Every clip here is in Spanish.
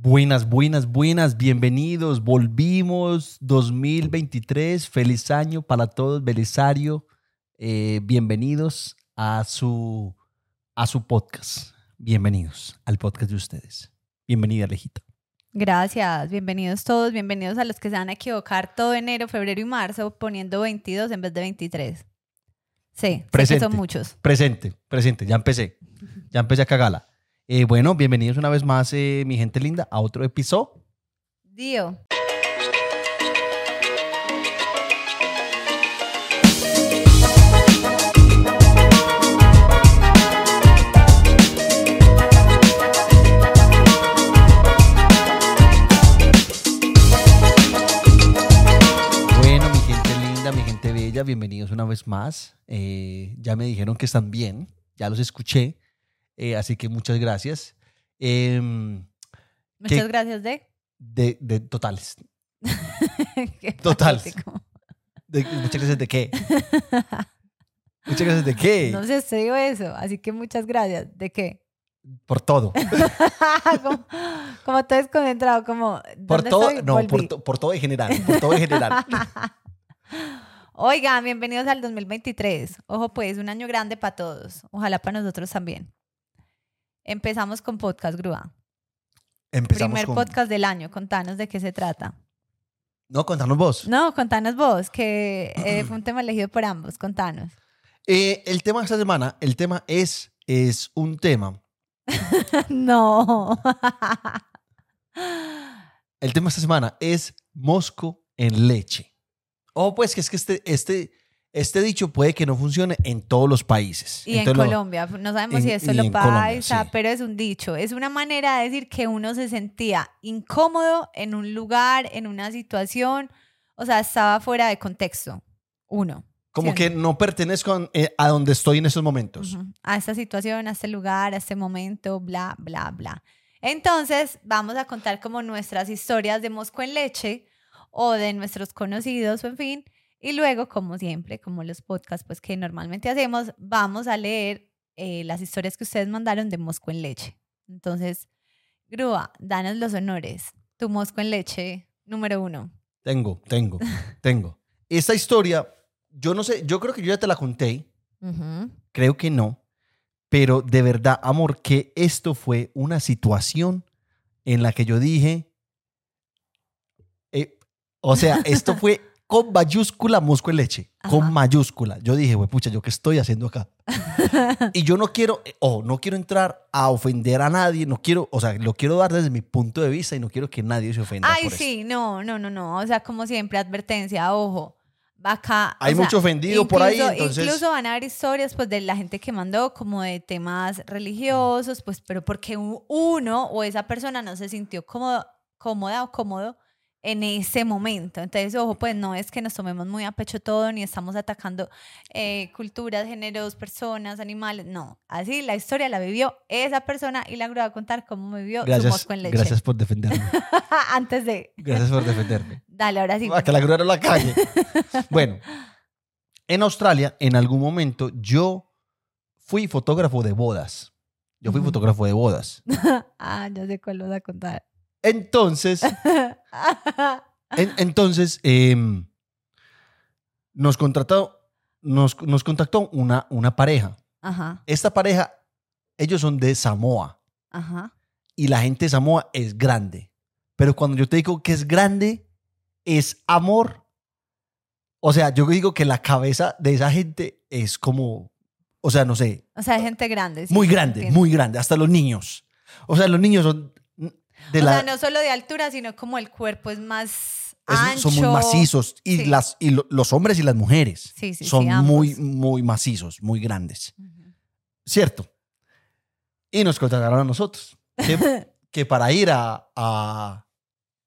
Buenas, buenas, buenas, bienvenidos. Volvimos 2023. Feliz año para todos, Belisario. Eh, bienvenidos a su, a su podcast. Bienvenidos al podcast de ustedes. Bienvenida, Alejita. Gracias, bienvenidos todos, bienvenidos a los que se van a equivocar todo enero, febrero y marzo poniendo 22 en vez de 23. Sí, sé que Presente. son muchos. Presente, presente. Ya empecé. Ya empecé a cagarla. Eh, bueno, bienvenidos una vez más, eh, mi gente linda, a otro episodio. Dio. Bueno, mi gente linda, mi gente bella, bienvenidos una vez más. Eh, ya me dijeron que están bien, ya los escuché, eh, así que muchas gracias. Em, Muchas gracias de. de, de totales. Qué Total. patético. De- muchas gracias de qué. Muchas gracias de qué. No sé, usted dijo eso, así que muchas gracias. ¿De qué? Por todo. como, como todo desconcentrado, como. Por ¿dónde todo, estoy? no, por, to- por todo en general. Por todo en general. Oigan, bienvenidos al 2023. Ojo, pues, un año grande para todos. Ojalá para nosotros también. Empezamos con Podcast Grúa. Empezamos Primer con... podcast del año. Contanos de qué se trata. No, contanos vos. No, contanos vos, que eh, fue un tema elegido por ambos. Contanos. Eh, el tema de esta semana, el tema es, es un tema. no. El tema de esta semana es mosco en leche. Oh, pues que es que este, este, este dicho puede que no funcione en todos los países. y en Entonces, Colombia, no sabemos en- si es solo Colombia, paisa, sí. pero es un dicho. Es una manera de decir que uno se sentía incómodo en un lugar, en una situación, o sea, estaba fuera de contexto. Uno. como ¿sí o que no? no pertenezco eh, a donde estoy en estos momentos. A esta situación, a este lugar, a este momento, bla, bla, bla. Entonces, vamos a contar como nuestras historias de Mosco en leche o de nuestros conocidos, o en fin. Y luego, como siempre, como los podcasts pues, que normalmente hacemos, vamos a leer eh, las historias que ustedes mandaron de Mosco en leche. Entonces, Grúa, danos los honores. Tu Mosco en leche número uno. Tengo, tengo, tengo. Esta historia, yo no sé, yo creo que yo ya te la conté, creo que no, pero de verdad, amor, que esto fue una situación en la que yo dije, eh, o sea, esto fue con mayúscula mosco en leche, con mayúscula. Yo dije, güey, pucha, ¿yo qué estoy haciendo acá? y yo no quiero, eh, ojo, no quiero entrar a ofender a nadie, no quiero, o sea, lo quiero dar desde mi punto de vista y no quiero que nadie se ofenda Ay, por esto. sí, no, no, no, no. O sea, como siempre, advertencia, ojo. Acá. o Hay sea, mucho ofendido por ahí, incluso- entonces- Incluso van a haber historias pues de la gente que mandó como de temas religiosos, pues, pero porque uno o esa persona no se sintió cómodo, cómoda o cómodo en ese momento. Entonces, ojo, pues no es que nos tomemos muy a pecho todo, ni estamos atacando eh, culturas, géneros, personas, animales. No, así la historia la vivió esa persona y la va a contar cómo vivió su Gracias, mosco en leche. gracias por defenderme. Antes de... Gracias por defenderme. Dale, ahora sí. A que la grúa no la calle. Bueno, en Australia, en algún momento, yo fui fotógrafo de bodas. Yo fui fotógrafo de bodas. ah, ya sé cuál vas a contar. Entonces, en- entonces em, nos contrató, nos, nos contactó una, una pareja. ajá, Esta pareja, ellos son de Samoa ajá. y la gente de Samoa es grande. Pero cuando yo te digo que es grande, es amor. O sea, yo digo que la cabeza de esa gente es como, o sea, no sé, O sea, gente grande. sí, muy grande, entiendo. muy grande, hasta los niños. O sea, los niños son de o la... sea, no solo de altura, sino como el cuerpo es más es- ancho. son muy macizos y, Sí. las, y lo- los hombres y las mujeres Sí, sí, sí, son muy, muy macizos, muy grandes. ¿Cierto? Y nos contrataron a nosotros. Que, que para ir a, a,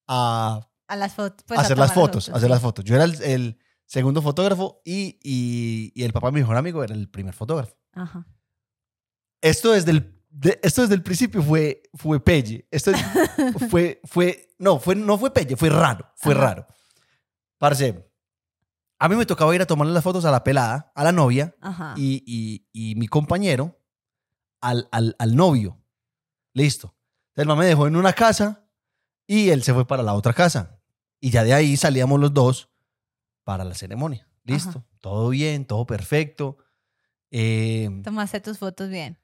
a A las fotos. pues, hacer las fotos, fotos, hacer las fotos. Yo era el, el segundo fotógrafo y, y, y el papá de mi mejor amigo era el primer fotógrafo. Ajá. Esto desde el, de- esto desde el principio fue, fue pelle. Esto es- fue, fue, no, fue, no fue pelle, fue raro, fue Ajá. raro. Parce, a mí me tocaba ir a tomarle las fotos a la pelada, a la novia, y, y, y mi compañero al, al, al novio. Listo. El mamá me dejó en una casa Y él se fue para la otra casa. Y ya de ahí salíamos los dos para la ceremonia. Listo. Ajá. Todo bien, todo perfecto. Eh, Tomaste tus fotos bien.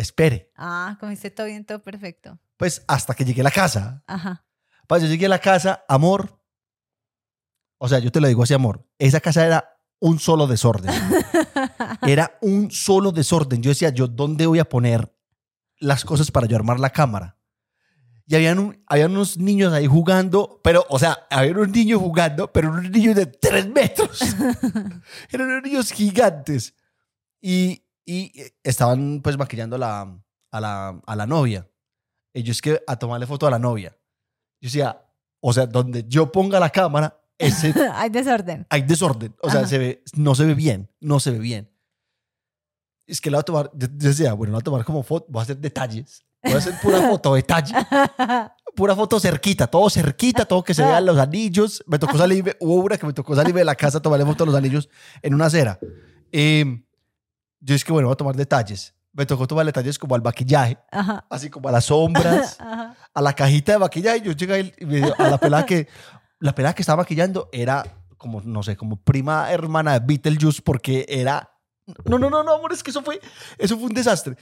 Espere. Ah, comiste todo bien, todo perfecto. Pues hasta que llegué a la casa. Ajá. Pues yo llegué a la casa, amor. O sea, yo te lo digo así, amor. Esa casa era un solo desorden. Era un solo desorden. Yo decía, yo, ¿dónde voy a poner las cosas para yo armar la cámara? Y habían, un- habían unos niños ahí jugando, pero, o sea, había unos niños jugando, pero unos niños de tres metros. Eran unos niños gigantes. Y, y estaban pues maquillando a la, a la, a la novia. Ellos que a tomarle foto a la novia. Yo decía, o sea, donde yo ponga la cámara, ese, Hay desorden. hay desorden. O sea, Ajá. se ve, no se ve bien, no se ve bien. Es que la voy a tomar, yo yo decía, bueno, la voy a tomar como foto, voy a hacer detalles. Voy a hacer pura foto, detalle. Pura foto cerquita, todo cerquita, todo que se vean los anillos. Me tocó salir, hubo una que me tocó salir de la casa, tomarle foto a los anillos en una acera. Eh, yo es que, bueno, voy a tomar detalles. Me tocó tomar detalles como al maquillaje, Ajá. así como a las sombras Ajá. a la cajita de maquillaje. Yo llegué a la pelada que la pelada que estaba maquillando era como no sé, como prima hermana de Beetlejuice porque era no, no, no, no, amor, es que eso fue eso fue un desastre.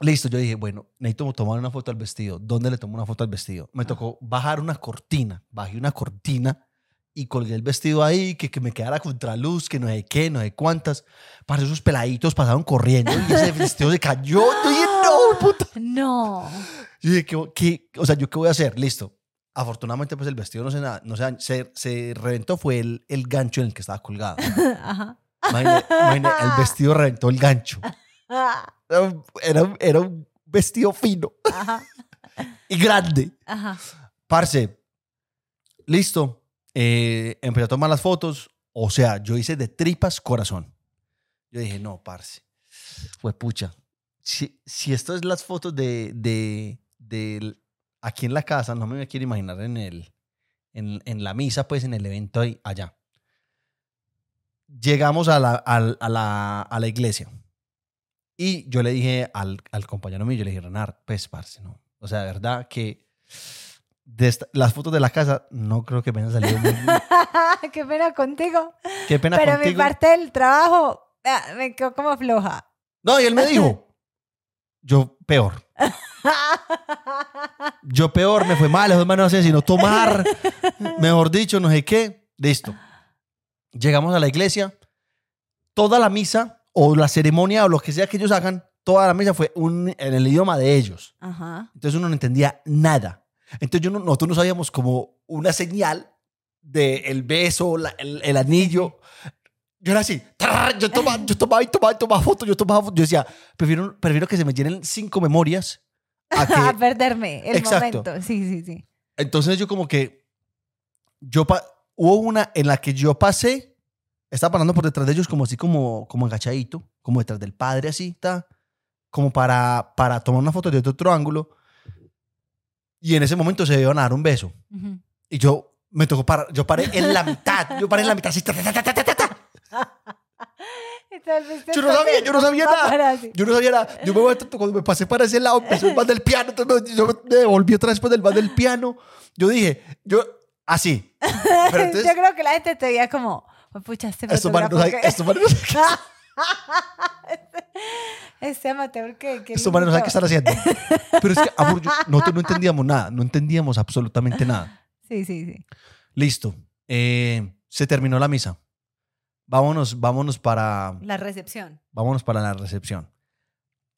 Listo, yo dije, bueno, necesito tomar una foto al vestido. ¿Dónde le tomo una foto al vestido? Me tocó bajar una cortina, bajé una cortina y colgué el vestido ahí, que, que me quedara contraluz, que no sé qué, no sé cuántas. Para esos peladitos pasaron corriendo y ese vestido se cayó. Yo dije, no, puta. No. Yo dije, ¿qué, qué- o sea, ¿yo qué voy a hacer? Listo. Afortunadamente, pues el vestido no se, nada, no se, se, se reventó, fue el, el gancho en el que estaba colgado. Ajá. Imagine- imagine, el vestido reventó el gancho. Era, era un vestido fino Ajá. y grande. Ajá. Parce, listo. Eh, empecé a tomar las fotos. O sea, yo hice de tripas corazón. Yo dije, no, parce. Fue pucha. Si, si esto es las fotos de, de, del- aquí en la casa, no me quiero imaginar en, el, en, en la misa, pues en el evento ahí, allá. Llegamos a la, al- a la, a la iglesia. Y yo le dije al, al compañero mío, yo le dije, Renar, pues, parce, no. O sea, de verdad que de esta- las fotos de la casa no creo que me hayan salido muy... Qué pena contigo. Qué pena Pero mi parte del trabajo ah, me quedó como floja. No, y él me dijo, yo peor. Yo peor, me fue mal, las manos no sé sino tomar, mejor dicho, no sé qué. Listo. Llegamos a la iglesia, toda la misa o la ceremonia o lo que sea que ellos hagan, toda la misa fue un, en el idioma de ellos. Ajá. Entonces uno no entendía nada. Entonces yo no, nosotros no sabíamos como una señal de el beso, la- el, el anillo. Yo era así, yo tomaba, yo tomaba y tomaba y tomaba fotos, yo tomaba fotos. Yo decía, prefiero, prefiero que se me llenen cinco memorias a A que... perderme el Exacto. momento. Sí, sí, sí. Entonces yo como que, yo pa- hubo una en la que yo pasé, estaba pasando por detrás de ellos como así como, como agachadito, como detrás del padre así, ta, como para, para tomar una foto desde otro ángulo. Y en ese momento se iban a dar un beso. Ujú. Y yo me tocó parar, yo paré en la mitad, yo paré en la mitad así, ta, ta, ta, Yo no sabía, yo no sabía nada. Yo no sabía nada. Yo me voy, cuando me pasé para ese lado, empezó el más del piano, entonces yo me devolví otra vez después del más del piano. Yo dije, yo, así. Pero entonces, Yo creo que la gente te veía como, "Pues, pucha, este estos que- estos qué- Este amateur que... que estos no saben qué están haciendo. Pero es que, amor, yo- nosotros no entendíamos nada, no entendíamos absolutamente nada. Sí, sí, sí. Listo. Eh, se terminó la misa. Vámonos, vámonos para, La recepción. vámonos para la recepción.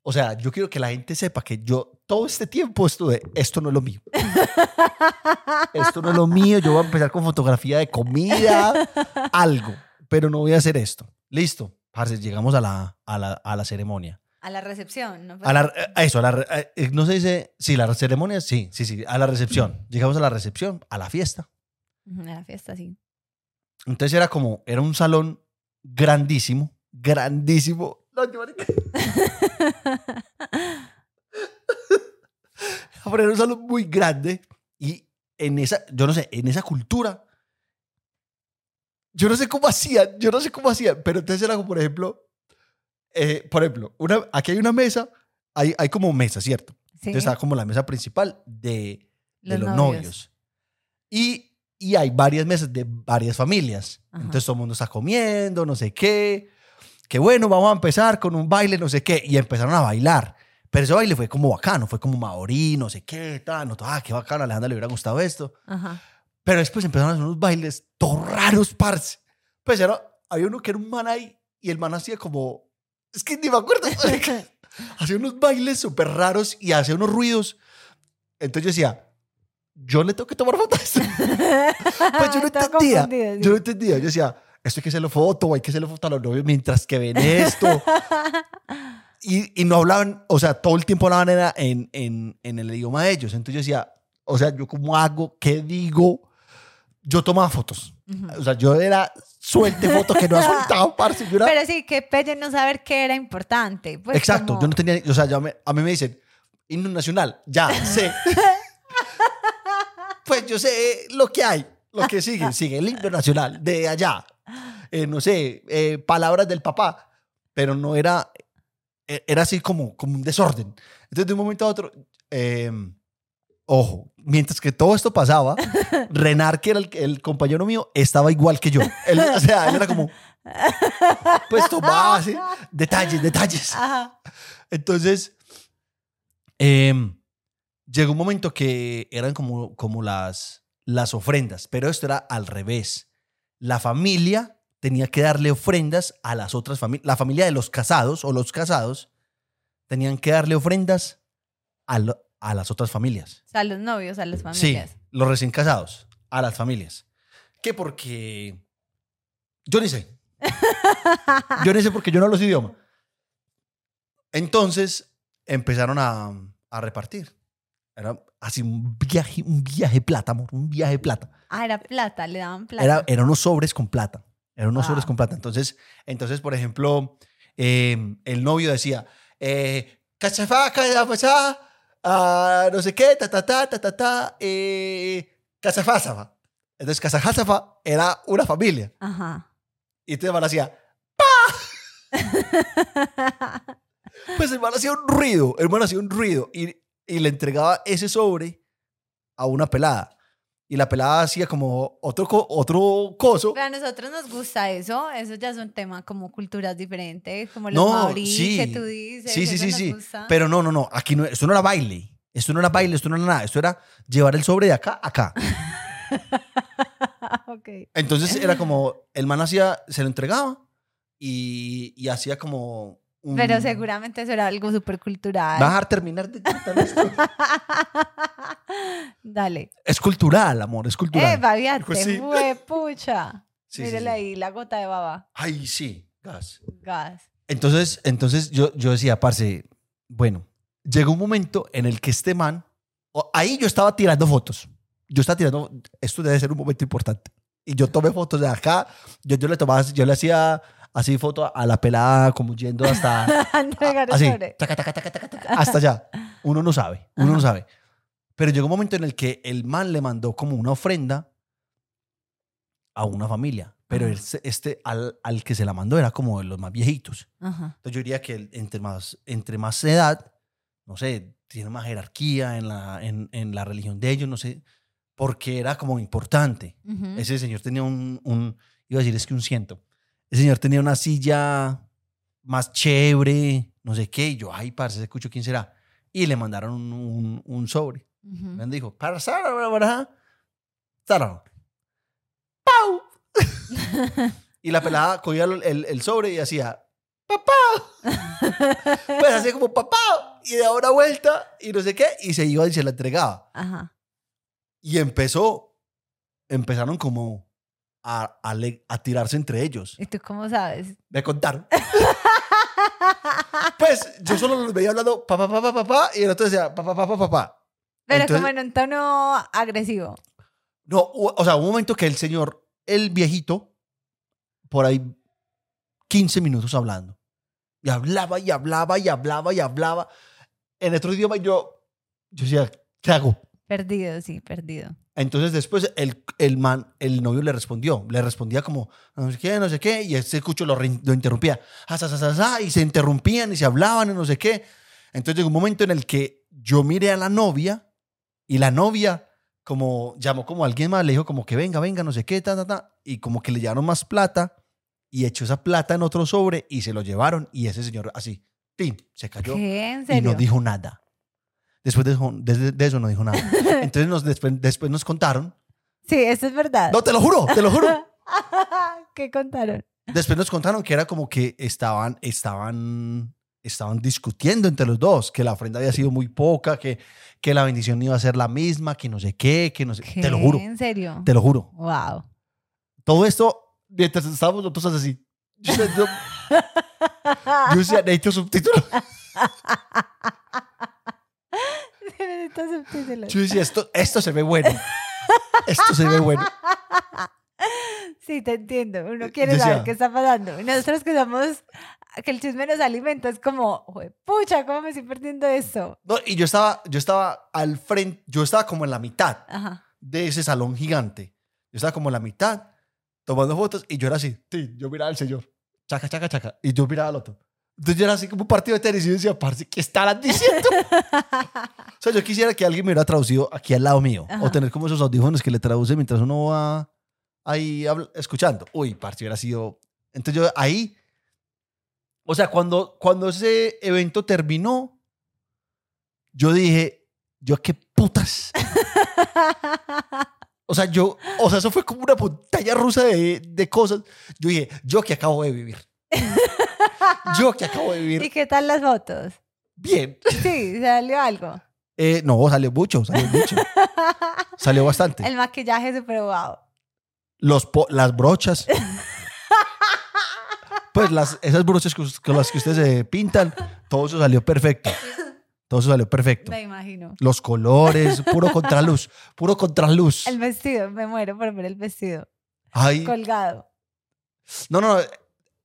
O sea, yo quiero que la gente sepa que yo todo este tiempo estuve, esto no es lo mío. Esto no es lo mío, yo voy a empezar con fotografía de comida, algo, pero no voy a hacer esto. Listo, parce, llegamos a la, a la, a la ceremonia. A la recepción. ¿no? A la, a eso, a la, re- eh, no se dice, sí, la ceremonia, sí, sí, sí, a la recepción. Llegamos a la recepción, a la fiesta. A la fiesta, sí. Entonces era como, era un salón grandísimo, grandísimo. No, yo. Pero era un salón muy grande y en esa, yo no sé, en esa cultura, yo no sé cómo hacían, yo no sé cómo hacían, pero entonces era como, por ejemplo, eh, por ejemplo, una, aquí hay una mesa, hay, hay como mesa, ¿cierto? Sí. Entonces está como la mesa principal de, de Los los novios. novios. Y, y hay varias mesas de varias familias. Ajá. Entonces todo el mundo está comiendo, no sé qué. Que bueno, vamos a empezar con un baile, no sé qué. Y empezaron a bailar. Pero ese baile fue como bacano, fue como maorí, no sé qué, tal. No, ah, qué bacano, a Alejandra le hubiera gustado esto. Ajá. Pero después empezaron a hacer unos bailes todos raros, parce. Pues era, había uno que era un man ahí y el man hacía como. Es que ni me acuerdo. hacía unos bailes súper raros y hacía unos ruidos. Entonces yo decía, yo le tengo que tomar fotos. pues yo no entendía. sí. Yo no entendía. Yo decía, esto hay que hacerlo foto hay que hacerlo foto a los novios mientras que ven esto. y, y no hablaban, o sea, todo el tiempo hablaban era en, en, en el idioma de ellos. Entonces yo decía, o sea, ¿yo cómo hago? ¿Qué digo? Yo tomaba fotos. O sea, yo era suelte fotos que no ha soltado, parce. Yo era- Pero sí, qué pelle no saber qué era importante. Pues Exacto, como- yo no tenía, o sea, me- a mí me dicen, himno nacional, ya sé. pues yo sé lo que hay, lo que sigue, sigue el himno nacional de allá. Eh, no sé, eh, palabras del papá, pero no era, eh, era así como, como un desorden. Entonces de un momento a otro, eh, ojo, mientras que todo esto pasaba, Renar, que era el, el compañero mío, estaba igual que yo. Él, o sea, él era como, pues tomaba así, detalles, detalles. Ajá. Entonces, em, llegó un momento que eran como, como las, las ofrendas, pero esto era al revés. La familia tenía que darle ofrendas a las otras familias. La familia de los casados o los casados tenían que darle ofrendas a, lo- a las otras familias. O sea, a los novios, a las Sí, familias. los recién casados, a las familias. ¿Qué? Porque yo ni sé. Yo ni sé porque yo no hablo ese idioma. Entonces empezaron a, a repartir. Era así un viaje, un viaje plata, amor, un viaje plata. Ah, era plata, le daban plata. Era, eran unos sobres con plata. Eran unos Wow. sobres con plata. Entonces, entonces por ejemplo, eh, el novio decía, eh, cachafá, cachafá, no sé qué, ta, ta, ta, ta, ta, ta, eh, cachafazafa. Entonces, cachafazafa era una familia. Ajá. Y entonces el man hacía, pues el man hacía un ruido, el man hacía un ruido y, y le entregaba ese sobre a una pelada. Y la pelada hacía como otro, otro coso. Pero a nosotros nos gusta eso. Eso ya es un tema como culturas diferentes, como los No, maorí sí. que tú dices. Sí, sí, sí, sí. gusta. Pero no, no, no. Aquí no, esto no era baile. Esto no era baile, esto no era nada. Esto era llevar el sobre de acá a acá. ok. Entonces era como, el man hacía, se lo entregaba y, y hacía como un... Pero seguramente eso era algo súper cultural. ¿Vas a terminar de contar esto? Dale. Es cultural, amor, es cultural. Eh, babiate, Pues sí. pucha. Sí, sí, ahí, la gota de baba. Ay, sí, gas. Gas. Entonces, entonces yo, yo decía, parce, bueno, llegó un momento en el que este man, o- ahí yo estaba tirando fotos. Yo estaba tirando, esto debe ser un momento importante. Y yo tomé fotos de acá, yo, yo le tomaba, yo le hacía así foto a la pelada, como yendo hasta, el así, taca, taca, taca, hasta allá. Uno no sabe, uno no sabe. Pero llegó un momento en el que el man le mandó como una ofrenda a una familia. Pero este, al, al que se la mandó era como de los más viejitos. Ajá. Entonces yo diría que entre más, entre más edad, no sé, tiene más jerarquía en la, en, en la religión de ellos, no sé, porque era como importante. Ese señor tenía un, un, iba a decir es que un ciento, ese señor tenía una silla más chévere, no sé qué, y yo, ay, parce, escucho quién será. Y le mandaron un, un, un sobre. Ujú. Me dijo, para Sara. ¡Pau! y la pelada cogía el, el- el sobre y hacía, ¡papá! pues hacía como, ¡papá! Y daba una vuelta y no sé qué, y se iba y se la entregaba. Ajá. Y empezó, empezaron como a, a, le- a tirarse entre ellos. ¿Y tú cómo sabes? Me contaron. pues yo solo los veía hablando, papá, papá, papá, y el otro decía, papá, papá, papá. Pero Entonces- como en un tono agresivo. No, o sea, hubo un momento que el señor, el viejito, por ahí 15 minutos hablando. Y hablaba y hablaba y hablaba y hablaba en otro idioma yo, yo decía, ¿qué hago? Perdido, sí, perdido. Entonces después el, el man, el novio le respondió, le respondía como, no sé qué, no sé qué, y este escucho lo, lo interrumpía, "Ah, sa, sa, sa, sa", y se interrumpían y se hablaban y no sé qué. Entonces llegó un momento en el que yo miré a la novia y la novia como llamó como alguien más, le dijo como que venga, venga, no sé qué, ta, ta, ta, y como que le llevaron más plata y echó esa plata en otro sobre y se lo llevaron y ese señor así, ¡pim! se cayó ¿Qué? ¿En y serio? no dijo nada. Después de, eso- de- de eso no dijo nada. Entonces nos, después, después nos contaron. Sí, eso es verdad. No, te lo juro, te lo juro. ¿Qué contaron? Después nos contaron que era como que estaban, estaban, estaban discutiendo entre los dos, que la ofrenda había sido muy poca, que, que la bendición iba a ser la misma, que no sé qué, que no sé. Te lo ¿Qué? juro, ¿En serio? te lo juro. Wow. Todo esto, mientras estábamos nosotros así. Yo, yo- yo decía, necesito subtítulos. Necesito subtítulos. Yo decía, esto, esto se ve bueno. Esto se ve bueno. Sí, te entiendo. Uno quiere Decía- saber qué está pasando. Y nosotros que somos, que el chisme nos alimenta, es como, "Jue- pucha, ¿cómo me estoy perdiendo esto? No, y yo estaba, yo estaba al frente, yo estaba como en la mitad Ajá. de ese salón gigante. Yo estaba como en la mitad tomando fotos y yo era así. Sí, yo miraba al señor. Chaca, chaca, chaca. Y yo miraba al otro. Entonces yo era así como un partido de tenis y yo decía, parce, ¿qué estarán diciendo? o sea, yo quisiera que alguien me hubiera traducido aquí al lado mío. O tener como esos audífonos que le traduce mientras uno va ahí escuchando. Uy, parce, hubiera sido... Entonces yo ahí... O sea, cuando, cuando ese evento terminó, yo dije, yo qué putas. O sea, yo, o sea, eso fue como una montaña rusa de, de cosas. Yo dije, yo que acabo de vivir. Yo que acabo de ¿Y vivir qué tal las fotos? bien. Sí, salió algo. Eh, no, salió mucho, salió mucho. Salió bastante. El maquillaje súper wow. Los las brochas. Pues las, esas brochas con, con las que ustedes se pintan, todo eso salió perfecto. Todo eso salió perfecto. Me imagino. Los colores, puro contraluz, puro contraluz. El vestido, me muero por ver el vestido Ay, colgado. no, no, no.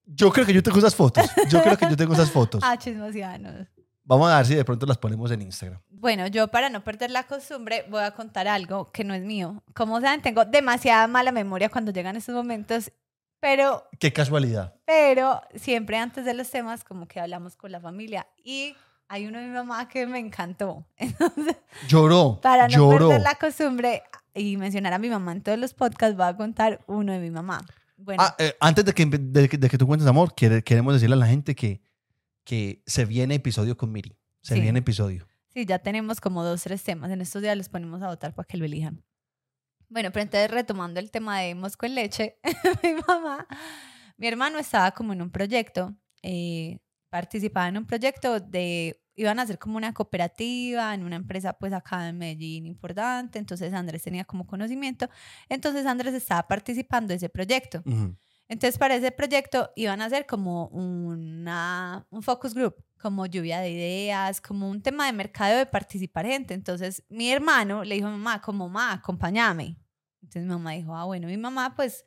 Yo creo que yo tengo esas fotos. Yo creo que yo tengo esas fotos. Ah, chismosianos. Vamos a ver si de pronto las ponemos en Instagram. Bueno, yo para no perder la costumbre voy a contar algo que no es mío. Como saben, tengo demasiada mala memoria cuando llegan estos momentos, pero, Qué casualidad. pero siempre antes de los temas como que hablamos con la familia y hay uno de mi mamá que me encantó. Entonces, Lloró. para no lloró. perder la costumbre y mencionar a mi mamá en todos los podcasts, voy a contar uno de mi mamá. Bueno, Ah, eh, antes de que, de, que- de que tú cuentes, amor, quiere- queremos decirle a la gente que, que se viene episodio con Miri. Se Sí. viene episodio. Sí, ya tenemos como dos, tres temas. En estos días los ponemos a votar para que lo elijan. Bueno, pero entonces retomando el tema de Mosco en leche, mi mamá, mi hermano estaba como en un proyecto, eh, participaba en un proyecto de, iban a hacer como una cooperativa en una empresa pues acá en Medellín importante, entonces Andrés tenía como conocimiento, entonces Andrés estaba participando de ese proyecto. Ujú. Entonces, para ese proyecto iban a hacer como una, un focus group, como lluvia de ideas, como un tema de mercado de participar gente. Entonces, mi hermano le dijo a mi mamá, como mamá, acompáñame. Entonces, mi mamá dijo, ah, bueno, mi mamá, pues,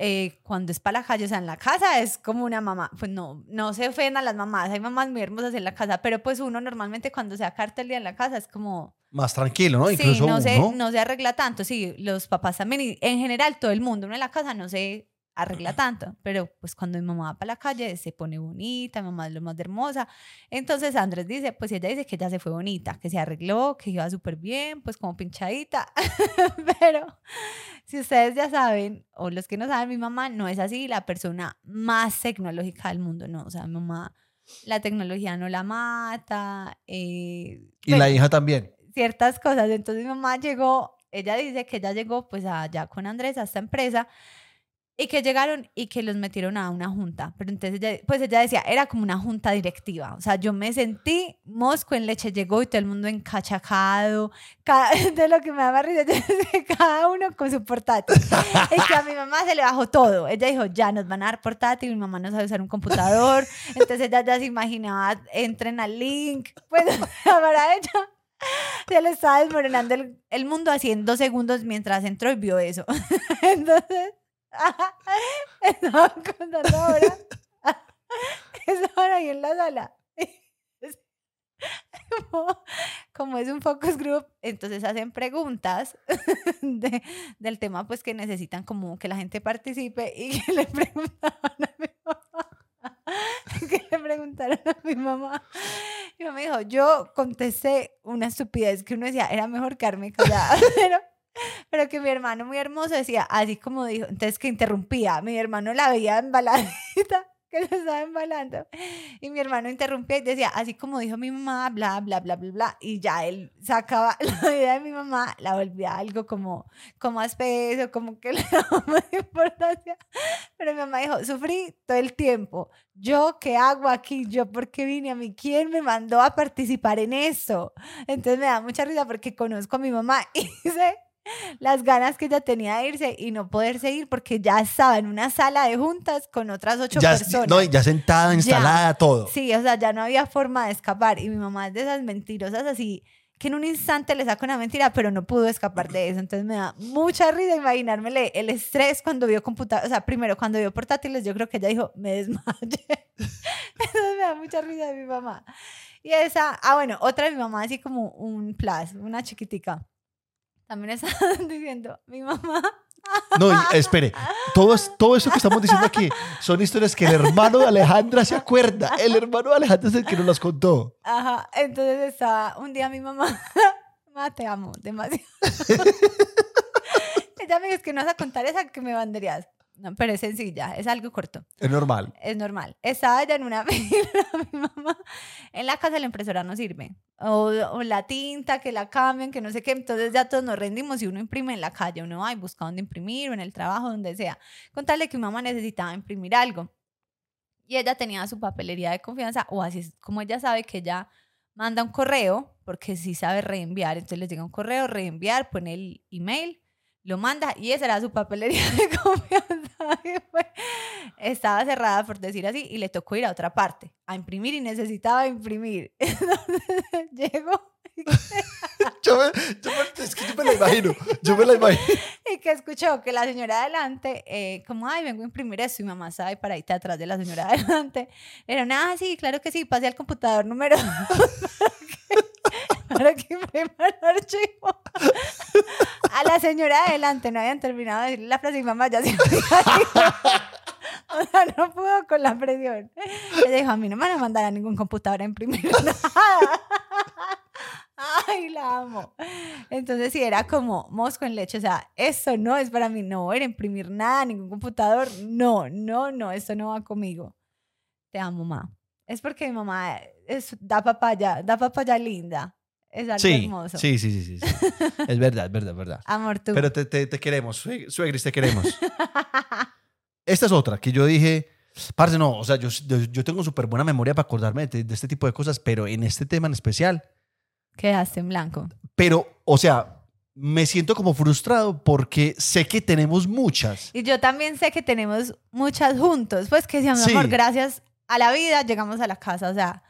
eh, cuando es para la calle, o sea, en la casa es como una mamá. Pues no, no se ofendan las mamás, hay mamás muy hermosas en la casa, pero pues uno normalmente cuando se acarta el día en la casa es como, Más tranquilo, ¿no? Sí, Incluso no se, no se arregla tanto. Sí, los papás también. Y en general, todo el mundo, uno en la casa no se arregla tanto. Pero pues cuando mi mamá va para la calle, se pone bonita, mi mamá es lo más hermosa. Entonces Andrés dice, pues ella dice que ella se fue bonita, que se arregló, que iba súper bien, pues como pinchadita. Pero si ustedes ya saben, o los que no saben, mi mamá no es así la persona más tecnológica del mundo, no. O sea, mi mamá, la tecnología no la mata. eh, Y la hija también. ciertas cosas. Entonces mi mamá llegó, ella dice que ella llegó pues allá con Andrés a esta empresa y que llegaron y que los metieron a una junta. Pero entonces ella, pues ella decía, era como una junta directiva. O sea, yo me sentí mosco en leche, llegó y todo el mundo encachacado. Cada, de lo que me daba risa, cada uno con su portátil. Es que a mi mamá se le bajó todo. Ella dijo, ya nos van a dar portátil, mi mamá no sabe usar un computador. Entonces ella ya se imaginaba, entren al link. Pues para ella se le estaba desmoronando el, el mundo así en dos segundos mientras entró y vio eso. Entonces, estaban contando ahora. Estaban ahí en la sala. Como, es un focus group, entonces hacen preguntas de- del tema pues que necesitan como que la gente participe y que le preguntaban a mi mamá le preguntaron a mi mamá. Mi mamá dijo, yo contesté una estupidez que uno decía, era mejor quedarme callada, pero, pero que mi hermano muy hermoso decía, así como dijo, entonces que interrumpía, mi hermano la veía embaladita que se estaba embalando. Y mi hermano interrumpía y decía, así como dijo mi mamá, bla, bla, bla, bla, bla. Y ya él sacaba la idea de mi mamá, la volvía algo como, como espeso, como que le daba más importancia. Pero mi mamá dijo, sufrí todo el tiempo. ¿Yo qué hago aquí? ¿Yo por qué vine a mí? ¿Quién me mandó a participar en eso? Entonces me da mucha risa porque conozco a mi mamá y sé las ganas que ella tenía de irse y no poderse ir porque ya estaba en una sala de juntas con otras ocho Ya, personas. no, ya sentada, instalada, todo. Sí, o sea, ya no había forma de escapar. Y mi mamá es de esas mentirosas así que en un instante le saca una mentira, pero no pudo escapar de eso. Entonces me da mucha risa imaginármele el estrés cuando vio computador. O sea, primero cuando vio portátiles, yo creo que ella dijo, me desmayé. Entonces me da mucha risa de mi mamá. Y esa, ah, bueno, otra de mi mamá, así como un plus, una chiquitica. También está diciendo, mi mamá No, espere. Todo, es- todo eso que estamos diciendo aquí son historias que el hermano de Alejandra se acuerda. El hermano de Alejandra es el que nos las contó. Ajá, entonces estaba un día mi mamá, mamá, te amo demasiado. Ella me dijo, es que no vas a contar esa que me banderías. No, pero es sencilla, es algo corto, Es normal. es normal. Estaba ella en una fila, mi mamá, en la casa la impresora no sirve. O, o la tinta, que la cambian, que no sé qué. Entonces ya todos nos rendimos y uno imprime en la calle, uno va y busca dónde imprimir o en el trabajo, donde sea. Contarle que mi mamá necesitaba imprimir algo. Y ella tenía su papelería de confianza, o así es como ella sabe que ella manda un correo, porque sí sabe reenviar, entonces le llega un correo, reenviar, pone el email, lo manda y esa era su papelería de confianza. Estaba cerrada, por decir así, y le tocó ir a otra parte a imprimir y necesitaba imprimir. Entonces llegó Yo me, yo me- es que yo me la imagino. Yo me la imagino. y que escuchó que la señora adelante, eh, como, ay, vengo a imprimir esto, y mamá sabe paradita atrás de la señora adelante. Era, ah, sí, claro que sí, pase al computador número para que, el archivo. A la señora adelante no habían terminado de decir la frase y mamá ya se. O sea, no pudo con la presión. Ella dijo, a mí no me van a mandar a ningún computador a imprimir nada. Ay, la amo. Entonces sí, era como mosco en leche. O sea, esto no es para mí. No voy a imprimir nada, ningún computador. No, no, no, esto no va conmigo. Te amo, mamá. Es porque mi mamá da papaya, da papaya linda. Es algo Sí, hermoso. sí, sí, sí, sí, sí. Es verdad, es verdad, es verdad. Amor, tú. Pero te, te, te queremos, sue- suegris, te queremos. Esta es otra que yo dije, parce, no, o sea, yo, yo, tengo súper buena memoria para acordarme de, de este tipo de cosas, pero en este tema en especial, Quedaste en blanco. pero, o sea, me siento como frustrado porque sé que tenemos muchas. Y yo también sé que tenemos muchas juntos. Pues que si, Sí. amor, gracias a la vida llegamos a la casa. O sea,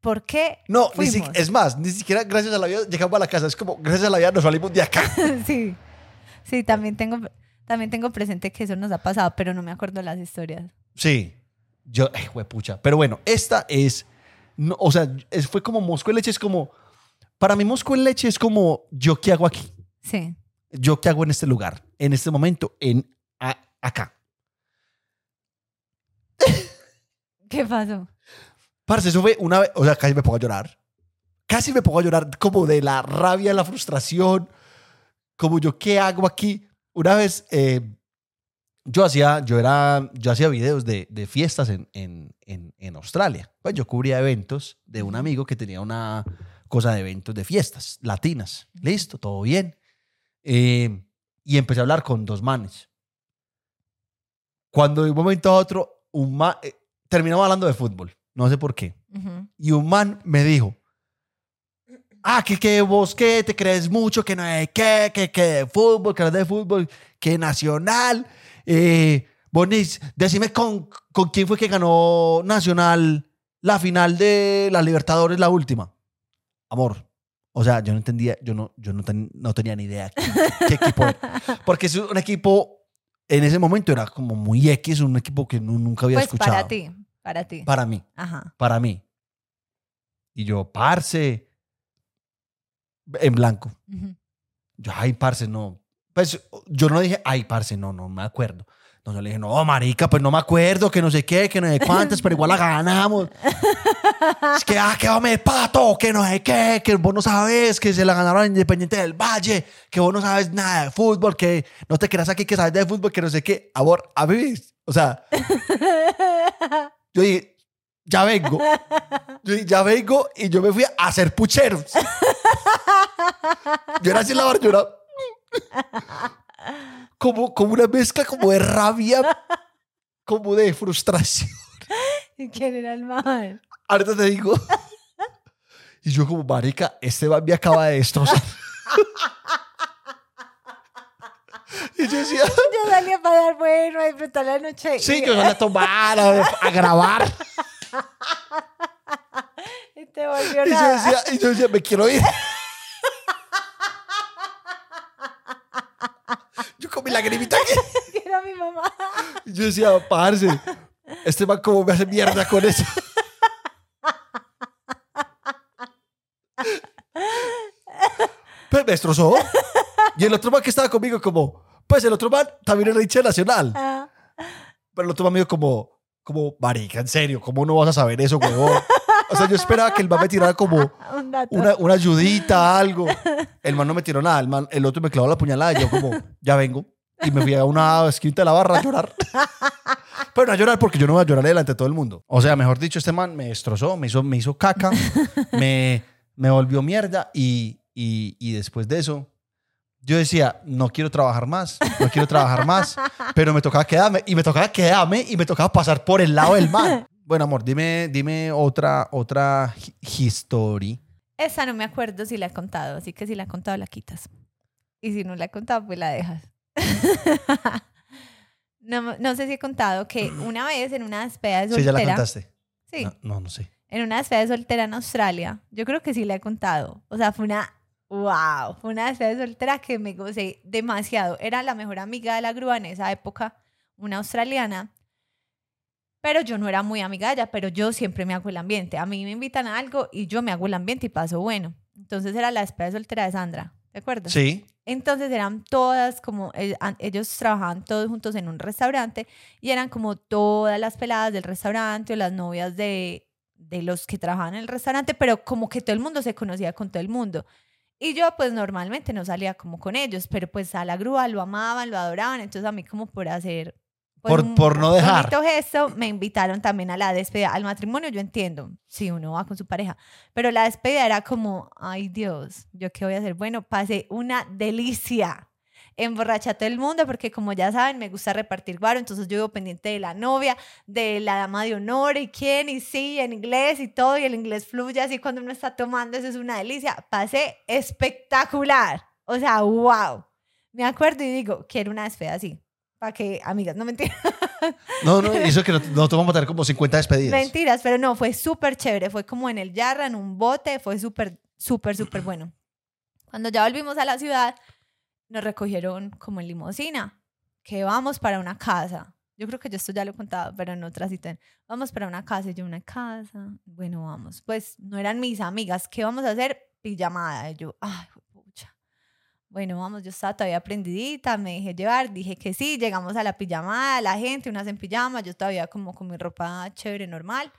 ¿por qué? No, ni si- es más, ni siquiera gracias a la vida llegamos a la casa, es como gracias a la vida nos salimos de acá. sí, sí, también tengo, también tengo presente que eso nos ha pasado, pero no me acuerdo las historias. Sí, yo, ay, pucha. Pero bueno, esta es, no, o sea, es- fue como Mosco en leche, es como, para mí Mosco en leche es como, ¿yo qué hago aquí? Sí. ¿Yo qué hago en este lugar? En este momento, en a- acá. ¿Qué pasó? Parce, eso fue una vez, o sea, casi me pongo a llorar. Casi me pongo a llorar como de la rabia, la frustración, como yo qué hago aquí. Una vez, eh, yo hacía, yo era, yo hacía videos de, de fiestas en, en, en, en Australia. Pues yo cubría eventos de un amigo que tenía una cosa de eventos de fiestas latinas. Listo, todo bien. Eh, y empecé a hablar con dos manes. Cuando de un momento a otro, un ma- eh, terminamos hablando de fútbol. No sé por qué. Y un man me dijo, ah, que, que vos que te crees mucho, que no hay que, que, que de fútbol, que no de fútbol, que nacional. Eh, Bonis, decime con, con quién fue que ganó Nacional la final de la Libertadores, la última. Amor. O sea, yo no entendía, yo no, yo no, ten- no tenía ni idea qué, qué equipo era. Porque es un equipo, en ese momento era como muy X, un equipo que nu- nunca había Pues escuchado. para ti, para ti. Para mí Ajá. para mí. Y yo, parce, en blanco. Yo, ay, parce, no. Pues yo no dije, ay, parce, no, no me acuerdo. Entonces le dije, no, marica, pues no me acuerdo, que no sé qué, que no sé cuántas, pero igual la ganamos. es que, ah, que de pato, que no sé qué, que vos no sabes, que se la ganaron Independiente del Valle, que vos no sabes nada de fútbol, que no te quedas aquí que sabes de fútbol, que no sé qué. Amor, a mí, o sea, yo dije, ya vengo. Yo dije, ya vengo y yo me fui a hacer pucheros. Yo era así en la barra, yo era como, como una mezcla como de rabia, como de frustración. ¿Y quién era el mal? Ahorita te digo. Y yo como, marica, este man me acaba de destrozar. Y yo decía, Yo salía para dar bueno, a disfrutar la noche. sí, yo salí a tomar, a, a grabar. Y te volvió Y yo, nada. decía, y yo decía, me quiero ir. Yo con mi lagrimita aquí. Que era mi mamá. Y yo decía, parce, este man como me hace mierda con eso. Pues me destrozó. Y el otro man que estaba conmigo como, pues el otro man también era hincha de nacional. Ah, Pero el otro man me dijo como, como, marica, en serio, ¿cómo no vas a saber eso, huevón? O sea, yo esperaba que el man me tirara como un una, una ayudita, algo. El man no me tiró nada. El, man, el otro me clavó la puñalada y yo como, ya vengo. Y me fui a una esquina de la barra a llorar. Pero no a llorar porque yo no voy a llorar delante de todo el mundo. O sea, mejor dicho, este man me destrozó, me hizo, me hizo caca, me, me volvió mierda y, y, y después de eso, yo decía, no quiero trabajar más, no quiero trabajar más, pero me tocaba quedarme y me tocaba quedarme y me tocaba pasar por el lado del man. Bueno, amor, dime, dime otra, otra hi- history. Esa no me acuerdo si la he contado, así que si la he contado la quitas. Y si no la he contado, pues la dejas. no, no sé si he contado que una vez en una despedida de Sí, soltera. ya la contaste. Sí, No, no, no sé. en una despedida de soltera en Australia. Yo creo que sí la he contado. O sea, fue una. ¡Wow! Fue una despedida de soltera que me gocé demasiado. Era la mejor amiga de la grúa en esa época, una australiana. Pero yo no era muy amiga de ella, pero yo siempre me hago el ambiente. A mí me invitan a algo y yo me hago el ambiente y paso bueno. Entonces era la despedida de soltera de Sandra. ¿Te acuerdas? Sí. Entonces eran todas como, eh, ellos trabajaban todos juntos en un restaurante y eran como todas las peladas del restaurante o las novias de, de los que trabajaban en el restaurante, pero como que todo el mundo se conocía con todo el mundo. Y yo pues normalmente no salía como con ellos, pero pues a la grúa lo amaban, lo adoraban, entonces a mí como por hacer... pues, Por- un por no dejar. bonito gesto, me invitaron también a la despedida. Al matrimonio yo entiendo, si uno va con su pareja, pero la despedida era como, ay Dios, ¿yo qué voy a hacer? Bueno, pasé una delicia. Emborraché a todo el mundo porque como ya saben, me gusta repartir guaro, entonces yo vivo pendiente de la novia, de la dama de honor y quién, y sí, en inglés y todo, y el inglés fluye así cuando uno está tomando, eso es una delicia. Pasé espectacular. O sea, wow. Me acuerdo y digo, quiero una despedida así. Para que, amigas, no mentiras. No, no, eso que no, no te vamos a tener como 50 despedidas. Mentiras, pero no, fue súper chévere. Fue como en el Yarra, en un bote, fue súper, súper, súper bueno. Cuando ya volvimos a la ciudad, nos recogieron como en limosina, que vamos para una casa. Yo creo que yo esto ya lo he contado, pero en otra cita. Vamos para una casa, y yo una casa. Bueno, vamos. Pues no eran mis amigas. ¿Qué vamos a hacer? Pijamada. Y yo, ay, pucha. Bueno, vamos, yo estaba todavía prendidita, me dejé llevar, dije que sí, llegamos a la pijamada, la gente, unas en pijama, yo todavía como con mi ropa chévere, normal.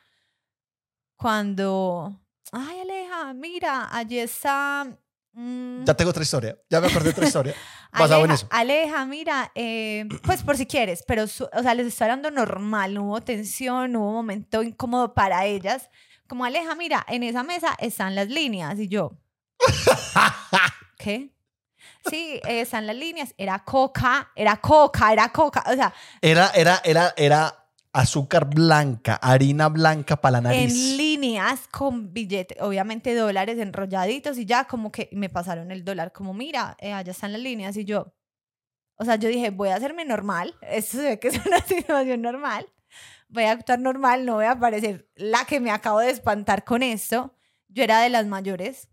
Cuando, ay Aleja, mira, allí está... mm, Ya tengo otra historia. Ya me acordé de otra historia. Basado en Aleja, eso. Aleja, mira, eh, pues por si quieres, pero, su- o sea, les estoy hablando normal, no hubo tensión, no hubo momento incómodo para ellas. Como Aleja, mira, en esa mesa están las líneas y yo, ¿qué? Sí, eh, están las líneas, era coca, era coca, era coca, o sea, Era, era, era, era azúcar blanca, harina blanca para la nariz. en líneas con billetes, obviamente dólares enrolladitos y ya como que me pasaron el dólar, como mira, eh, allá están las líneas y yo, o sea, yo dije, voy a hacerme normal, esto se ve que es una situación normal, voy a actuar normal, no voy a parecer la que me acabo de espantar con esto, yo era de las mayores,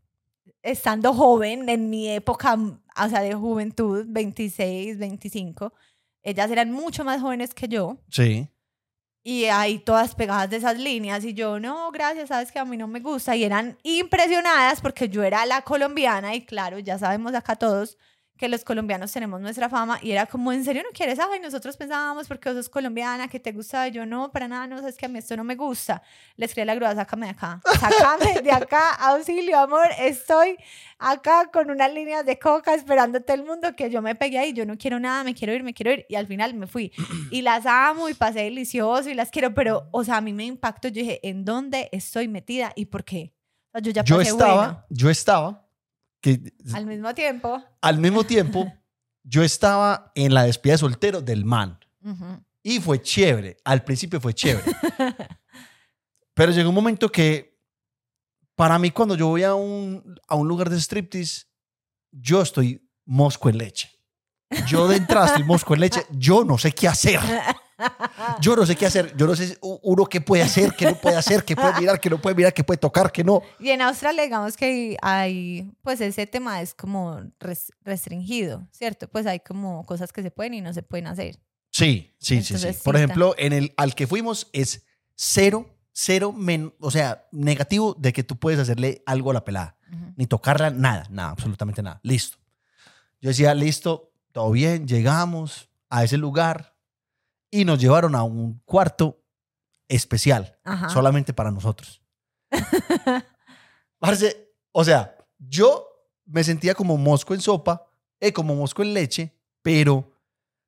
estando joven, en mi época, o sea, de juventud, 26, 25, ellas eran mucho más jóvenes que yo. Sí. Y ahí todas pegadas de esas líneas y yo, no, gracias, sabes que a mí no me gusta. Y eran impresionadas porque yo era la colombiana y claro, ya sabemos acá todos que los colombianos tenemos nuestra fama y era como, ¿en serio no quieres? Ay, nosotros pensábamos porque vos sos colombiana, que te gusta, yo no, para nada, no, es que a mí esto no me gusta. Le escribí a la grúa, sácame de acá, sácame de acá, auxilio, amor, estoy acá con unas líneas de coca esperándote el mundo que yo me pegué ahí, yo no quiero nada, me quiero ir, me quiero ir y al final me fui. Y las amo y pasé delicioso y las quiero, pero, o sea, a mí me impactó, yo dije, ¿en dónde estoy metida y por qué? O sea, yo ya Yo pasé estaba, buena. yo estaba, que Al mismo tiempo. al mismo tiempo, yo estaba en la despedida de soltero del man. Y fue chévere. Al principio fue chévere. Pero llegó un momento que, para mí, cuando yo voy a un, a un lugar de striptease, yo estoy mosco en leche. Yo de entrada estoy mosco en leche. Yo no sé qué hacer. Yo no sé qué hacer. Yo no sé uno qué puede hacer, qué no puede hacer, qué puede mirar, qué no puede mirar, qué puede tocar, qué no. Y en Australia, digamos que hay, pues ese tema es como res- restringido, ¿cierto? Pues hay como cosas que se pueden y no se pueden hacer. Sí, sí, sí, sí. Entonces, Por sí, ejemplo, en el al que fuimos es cero, cero, men- o sea, negativo de que tú puedes hacerle algo a la pelada. Ujú. Ni tocarla, nada, nada, absolutamente nada. Listo. Yo decía, listo, todo bien, llegamos a ese lugar y nos llevaron a un cuarto especial, Ajá. solamente para nosotros. Parce, o sea, yo me sentía como mosco en sopa, eh, como mosco en leche, pero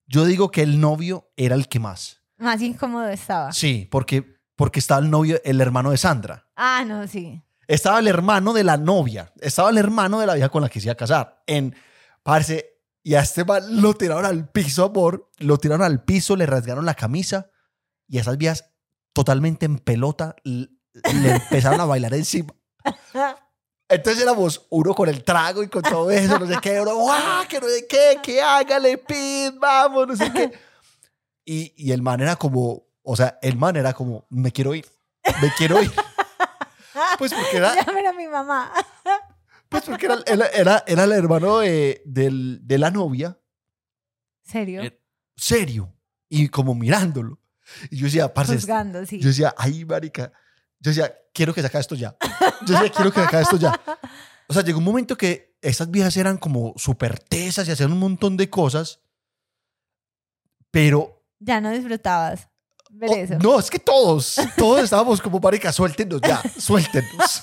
yo digo que el novio era el que más. Más incómodo estaba. Sí, porque, porque estaba el novio, el hermano de Sandra. Ah, no, sí. Estaba el hermano de la novia. Estaba el hermano de la vieja con la que se iba a casar. En, parce, y a este man lo tiraron al piso, amor. Lo tiraron al piso, le rasgaron la camisa. Y a esas viejas, totalmente en pelota, le empezaron a bailar encima. Entonces éramos uno con el trago y con todo eso, no sé qué, uno, ¡guau! Que no sé qué, que hágale, pin, vamos, no sé qué. Y, y el man era como, o sea, el man era como, me quiero ir, me quiero ir. Pues porque era, Llamen a mi mamá. Pues porque era, era, era, era el hermano de, del- de la novia, ¿Serio? Eh, serio, y como mirándolo. Y yo decía, parce, Juzgando, sí. yo decía, ay, marica, yo decía, quiero que se acabe esto ya. Yo decía, quiero que se acabe esto ya. O sea, llegó un momento que esas viejas eran como súper tesas y hacían un montón de cosas, pero Ya no disfrutabas. Ver Oh, no, es que todos, todos estábamos como, marica, suéltenos ya, suéltenos.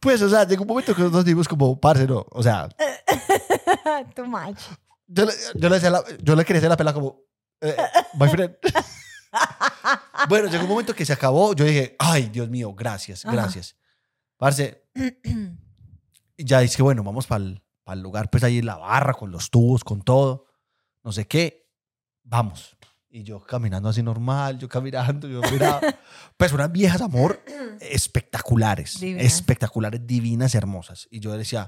Pues, o sea, llegó un momento que nosotros dijimos como, parce, no, o sea, Too much. yo le, yo le, decía la- yo le quería hacer la pela como, eh, my friend. bueno, llegó un momento que se acabó, yo dije, ay, Dios mío, gracias, Ajá. gracias. Parce, y ya dice, bueno, vamos para el lugar, pues ahí en la barra, con los tubos, con todo, no sé qué, vamos. Y yo caminando así normal, yo caminando, yo miraba. Pues unas viejas, amor, espectaculares, Divinas. espectaculares, divinas, hermosas. Y yo decía,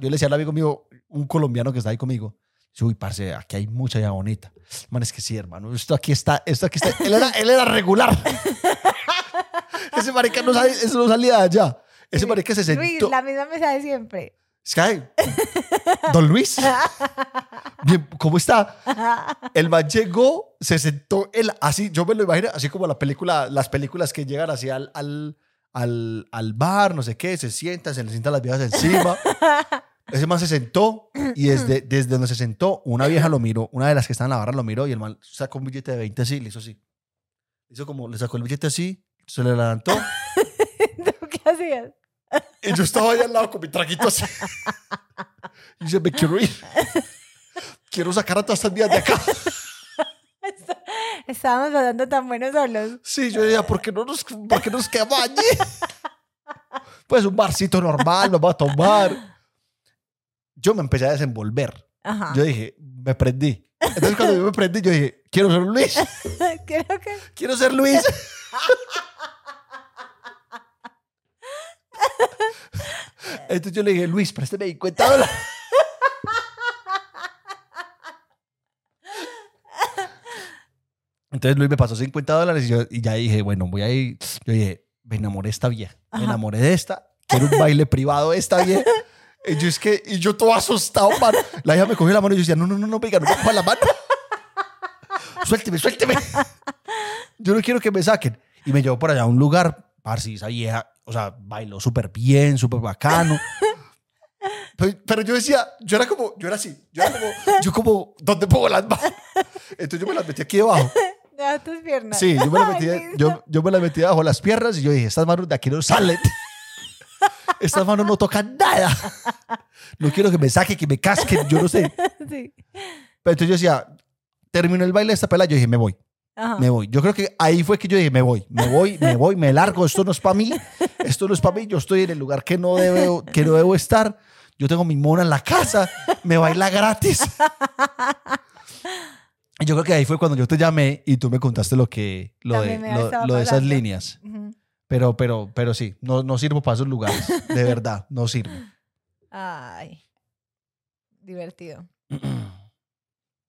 yo le decía al amigo mío, un colombiano que está ahí conmigo, uy, parce, aquí hay mucha ya bonita. Man, es que sí, hermano, esto aquí está, esto aquí está. Él era, él era regular. Ese marica no, sal- eso no salía de allá. Ese marica se sentó. Luis, la misma mesa de siempre. Sky, Don Luis, bien, ¿cómo está? El man llegó, se sentó él así, yo me lo imagino, así como la película, las películas que llegan así al, al, al, bar, no sé qué, se sienta, se le sientan las viejas encima. Ese man se sentó y desde, desde donde se sentó, una vieja lo miró, una de las que estaba en la barra lo miró y el man sacó un billete de 20 así, le hizo así. Hizo como, le sacó el billete así, se le levantó ¿Tú qué hacías? Y yo estaba ahí al lado con mi traguito así. Y dice, me quiero ir. Quiero sacar a todas estas viejas de acá. Estábamos pasando tan buenos solos. Sí, yo decía, ¿por qué no nos, por qué nos quedamos allí? Pues un barcito normal, nos va a tomar. Yo me empecé a desenvolver. Ajá. Yo dije, me prendí. Entonces cuando yo me prendí, yo dije, quiero ser Luis. Creo que Quiero ser Luis. Entonces yo le dije, Luis, préstame 50 dólares. Entonces Luis me pasó 50 dólares y, yo, y ya dije, bueno, voy a ir. Yo dije, me enamoré de esta vieja. Me Ajá. enamoré de esta. Quiero un baile privado de esta vieja. Y yo es que, y yo todo asustado, mano. La hija me cogió la mano y yo decía, no, no, no, no, venga, no me coja la mano. Suélteme, suélteme. Yo no quiero que me saquen. Y me llevó por allá a un lugar, parce, esa vieja, o sea, bailó súper bien, súper bacano. Pero, pero yo decía, yo era como, yo era así, yo era como, yo como, ¿dónde pongo las manos? Entonces yo me las metí aquí debajo. Deja tus piernas. Sí, yo me las metí, yo, yo me las metí debajo de las piernas y yo dije, estas manos de aquí no salen. Estas manos no tocan nada. No quiero que me saquen, que me casquen, yo no sé. Sí. Pero entonces yo decía, terminó el baile de esta pela, yo dije, me voy. Ajá. Me voy. Yo creo que ahí fue que yo dije, me voy, me voy, me voy, me largo, esto no es para mí, esto no es para mí, yo estoy en el lugar que no, debo, que no debo estar, yo tengo mi mona en la casa, me baila gratis. Y yo creo que ahí fue cuando yo te llamé y tú me contaste lo que, lo de, lo, lo esas líneas. Pero, pero, pero sí, no, no sirvo para esos lugares, de verdad, no sirvo. Ay. Divertido.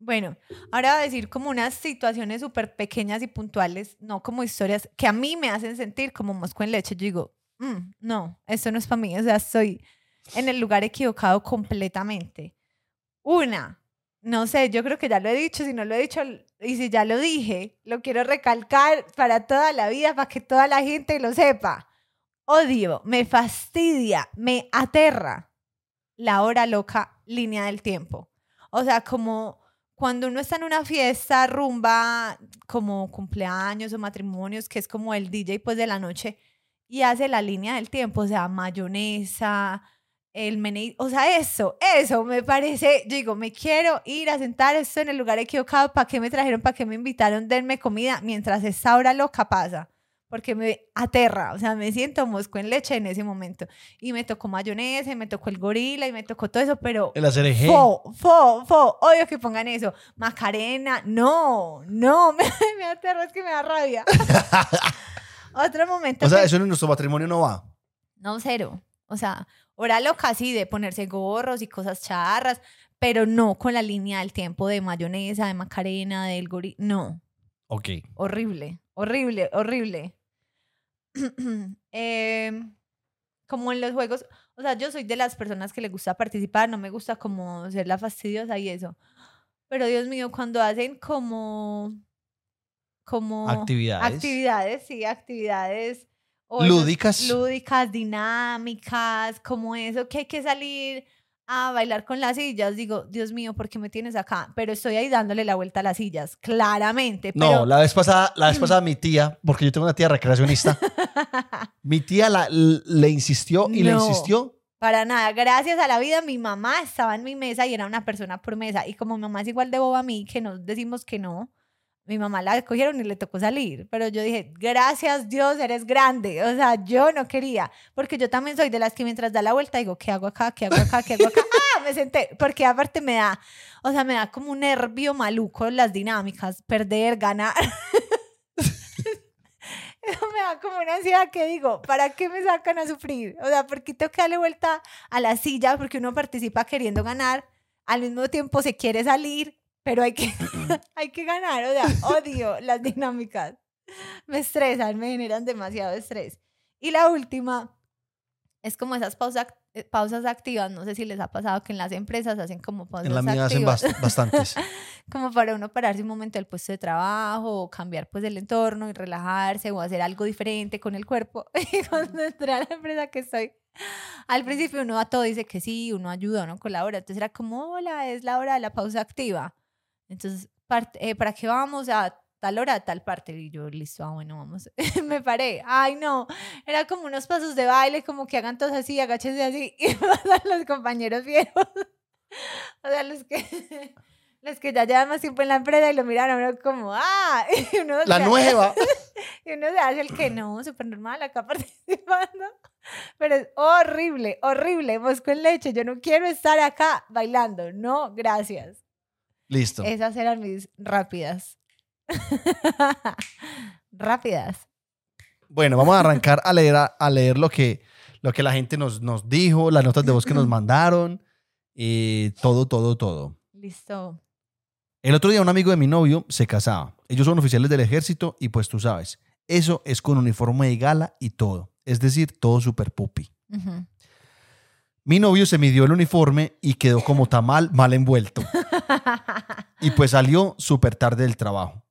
Bueno, ahora voy a decir como unas situaciones súper pequeñas y puntuales, no como historias que a mí me hacen sentir como mosco en leche. Yo digo, "Mm, no, esto no es para mí. O sea, estoy en el lugar equivocado completamente. Una, no sé, yo creo que ya lo he dicho, si no lo he dicho, y si ya lo dije, lo quiero recalcar para toda la vida, para que toda la gente lo sepa. Odio, me fastidia, me aterra la hora loca línea del tiempo. O sea, como cuando uno está en una fiesta, rumba, como cumpleaños o matrimonios, que es como el DJ pues de la noche, y hace la línea del tiempo, o sea, mayonesa, el menú, o sea, eso, eso me parece, yo digo, me quiero ir a sentar esto en el lugar equivocado, ¿para qué me trajeron, para qué me invitaron, denme comida, mientras esta hora loca pasa, porque me aterra, o sea, me siento mosco en leche en ese momento, y me tocó mayonesa, y me tocó el gorila, y me tocó todo eso, pero El ACRG. Fo, fo, fo, odio que pongan eso. Macarena, no, no, me, me aterra, es que me da rabia. Otro momento. O sea, que- eso en nuestro matrimonio no va. No, cero. O sea, hora loca sí de ponerse gorros y cosas charras, pero no con la línea del tiempo de mayonesa, de macarena, del gorila. No, Ok. horrible, horrible, horrible. Em, como en los juegos, o sea, yo soy de las personas que le gusta participar, no me gusta como ser la fastidiosa y eso. Pero Dios mío, cuando hacen como como Actividades. actividades, sí, actividades o Lúdicas. lúdicas, dinámicas, como eso que hay que salir a bailar con las sillas, digo, Dios mío, ¿por qué me tienes acá? Pero estoy ahí dándole la vuelta a las sillas, claramente. No, la vez pasada, la vez pasada mi tía, porque yo tengo una tía recreacionista, mi tía la- le insistió y le insistió. Para nada, gracias a la vida, mi mamá estaba en mi mesa y era una persona por mesa. Y como mi mamá es igual de boba a mí, que nos decimos que no, mi mamá la escogieron y le tocó salir. Pero yo dije, gracias Dios, eres grande. O sea, yo no quería, porque yo también soy de las que mientras da la vuelta digo, ¿qué hago acá? ¿Qué hago acá? ¿Qué hago acá? ¡Ah! Me senté, porque aparte me da, o sea, me da como un nervio maluco las dinámicas, perder, ganar. Eso me da como una ansiedad que digo, ¿para qué me sacan a sufrir? O sea, ¿por qué tengo que darle vuelta a la silla? Porque uno participa queriendo ganar, al mismo tiempo se quiere salir, pero hay que, hay que ganar. O sea, odio las dinámicas. Me estresan, me generan demasiado estrés. Y la última es como esas pausas, eh, pausas activas. No sé si les ha pasado que en las empresas hacen como pausas En la mía hacen activas bast- bastantes. como para uno pararse un momento del puesto de trabajo o cambiar pues el entorno y relajarse o hacer algo diferente con el cuerpo. Y cuando entré a la empresa que estoy, al principio uno a todo dice que sí, uno ayuda, uno colabora. Entonces era como, hola, es la hora de la pausa activa. Entonces, parte- eh, ¿para qué vamos a tal hora, a tal parte? Y yo, listo, ah, bueno, vamos. Me paré. Ay, no. Era como unos pasos de baile, como que hagan todos así, agáchense así. Y pasan los compañeros viejos. O sea, los que, los que ya llevan más tiempo en la empresa y lo miran a uno como, ah, y uno, La nueva. y uno se hace el que no, súper normal acá participando. Pero es horrible, horrible, mosco en leche. Yo no quiero estar acá bailando. No, gracias. Listo. Esas eran mis rápidas. rápidas. Bueno, vamos a arrancar a leer, a, a leer lo, que, lo que la gente nos, nos dijo, las notas de voz que nos mandaron, y todo, todo, todo. Listo. El otro día un amigo de mi novio se casaba. Ellos son oficiales del ejército y pues tú sabes, eso es con uniforme de gala y todo. Es decir, todo super pupi. Mi novio se midió el uniforme y quedó como tamal mal envuelto. Y pues salió súper tarde del trabajo.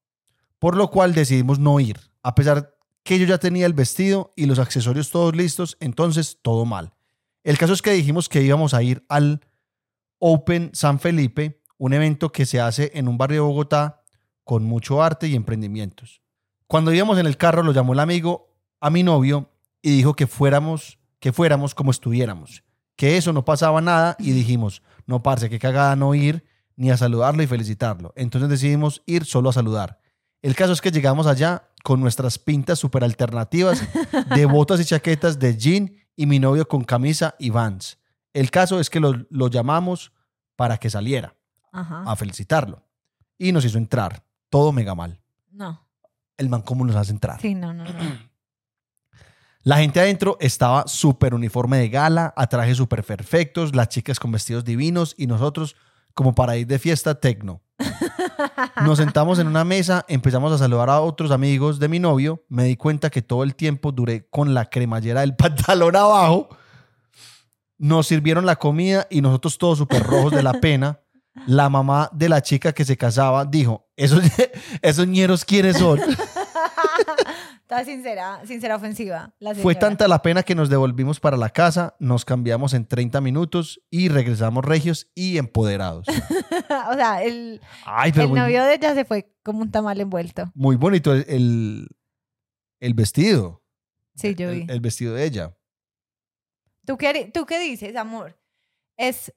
Por lo cual decidimos no ir. A pesar que yo ya tenía el vestido y los accesorios todos listos, entonces todo mal. El caso es que dijimos que íbamos a ir al Open San Felipe, un evento que se hace en un barrio de Bogotá con mucho arte y emprendimientos. Cuando íbamos en el carro, lo llamó el amigo a mi novio y dijo que fuéramos, que fuéramos como estuviéramos, que eso no pasaba nada y dijimos, no parce, qué cagada no ir ni a saludarlo y felicitarlo. Entonces decidimos ir solo a saludar. El caso es que llegamos allá con nuestras pintas súper alternativas de botas y chaquetas de jean y mi novio con camisa y vans. El caso es que lo, lo llamamos para que saliera Ajá. a felicitarlo. Y nos hizo entrar. Todo mega mal. No. El man, ¿cómo nos hace entrar? Sí, no, no, no. La gente adentro estaba súper uniforme de gala, a trajes súper perfectos, las chicas con vestidos divinos y nosotros como para ir de fiesta tecno. Nos sentamos en una mesa, empezamos a saludar a otros amigos de mi novio. Me di cuenta que todo el tiempo duré con la cremallera del pantalón abajo. Nos sirvieron la comida y nosotros todos súper rojos de la pena. La mamá de la chica que se casaba dijo, esos, esos ñeros quiénes son. Sincera, sincera ofensiva. La Fue tanta la pena que nos devolvimos para la casa, nos cambiamos en 30 minutos y regresamos regios y empoderados. o sea, el, Ay, el muy, novio de ella se fue como un tamal envuelto. muy bonito el, el, el vestido. Sí, yo vi. El, vestido de ella. ¿Tú qué, ¿Tú qué dices, amor? Es,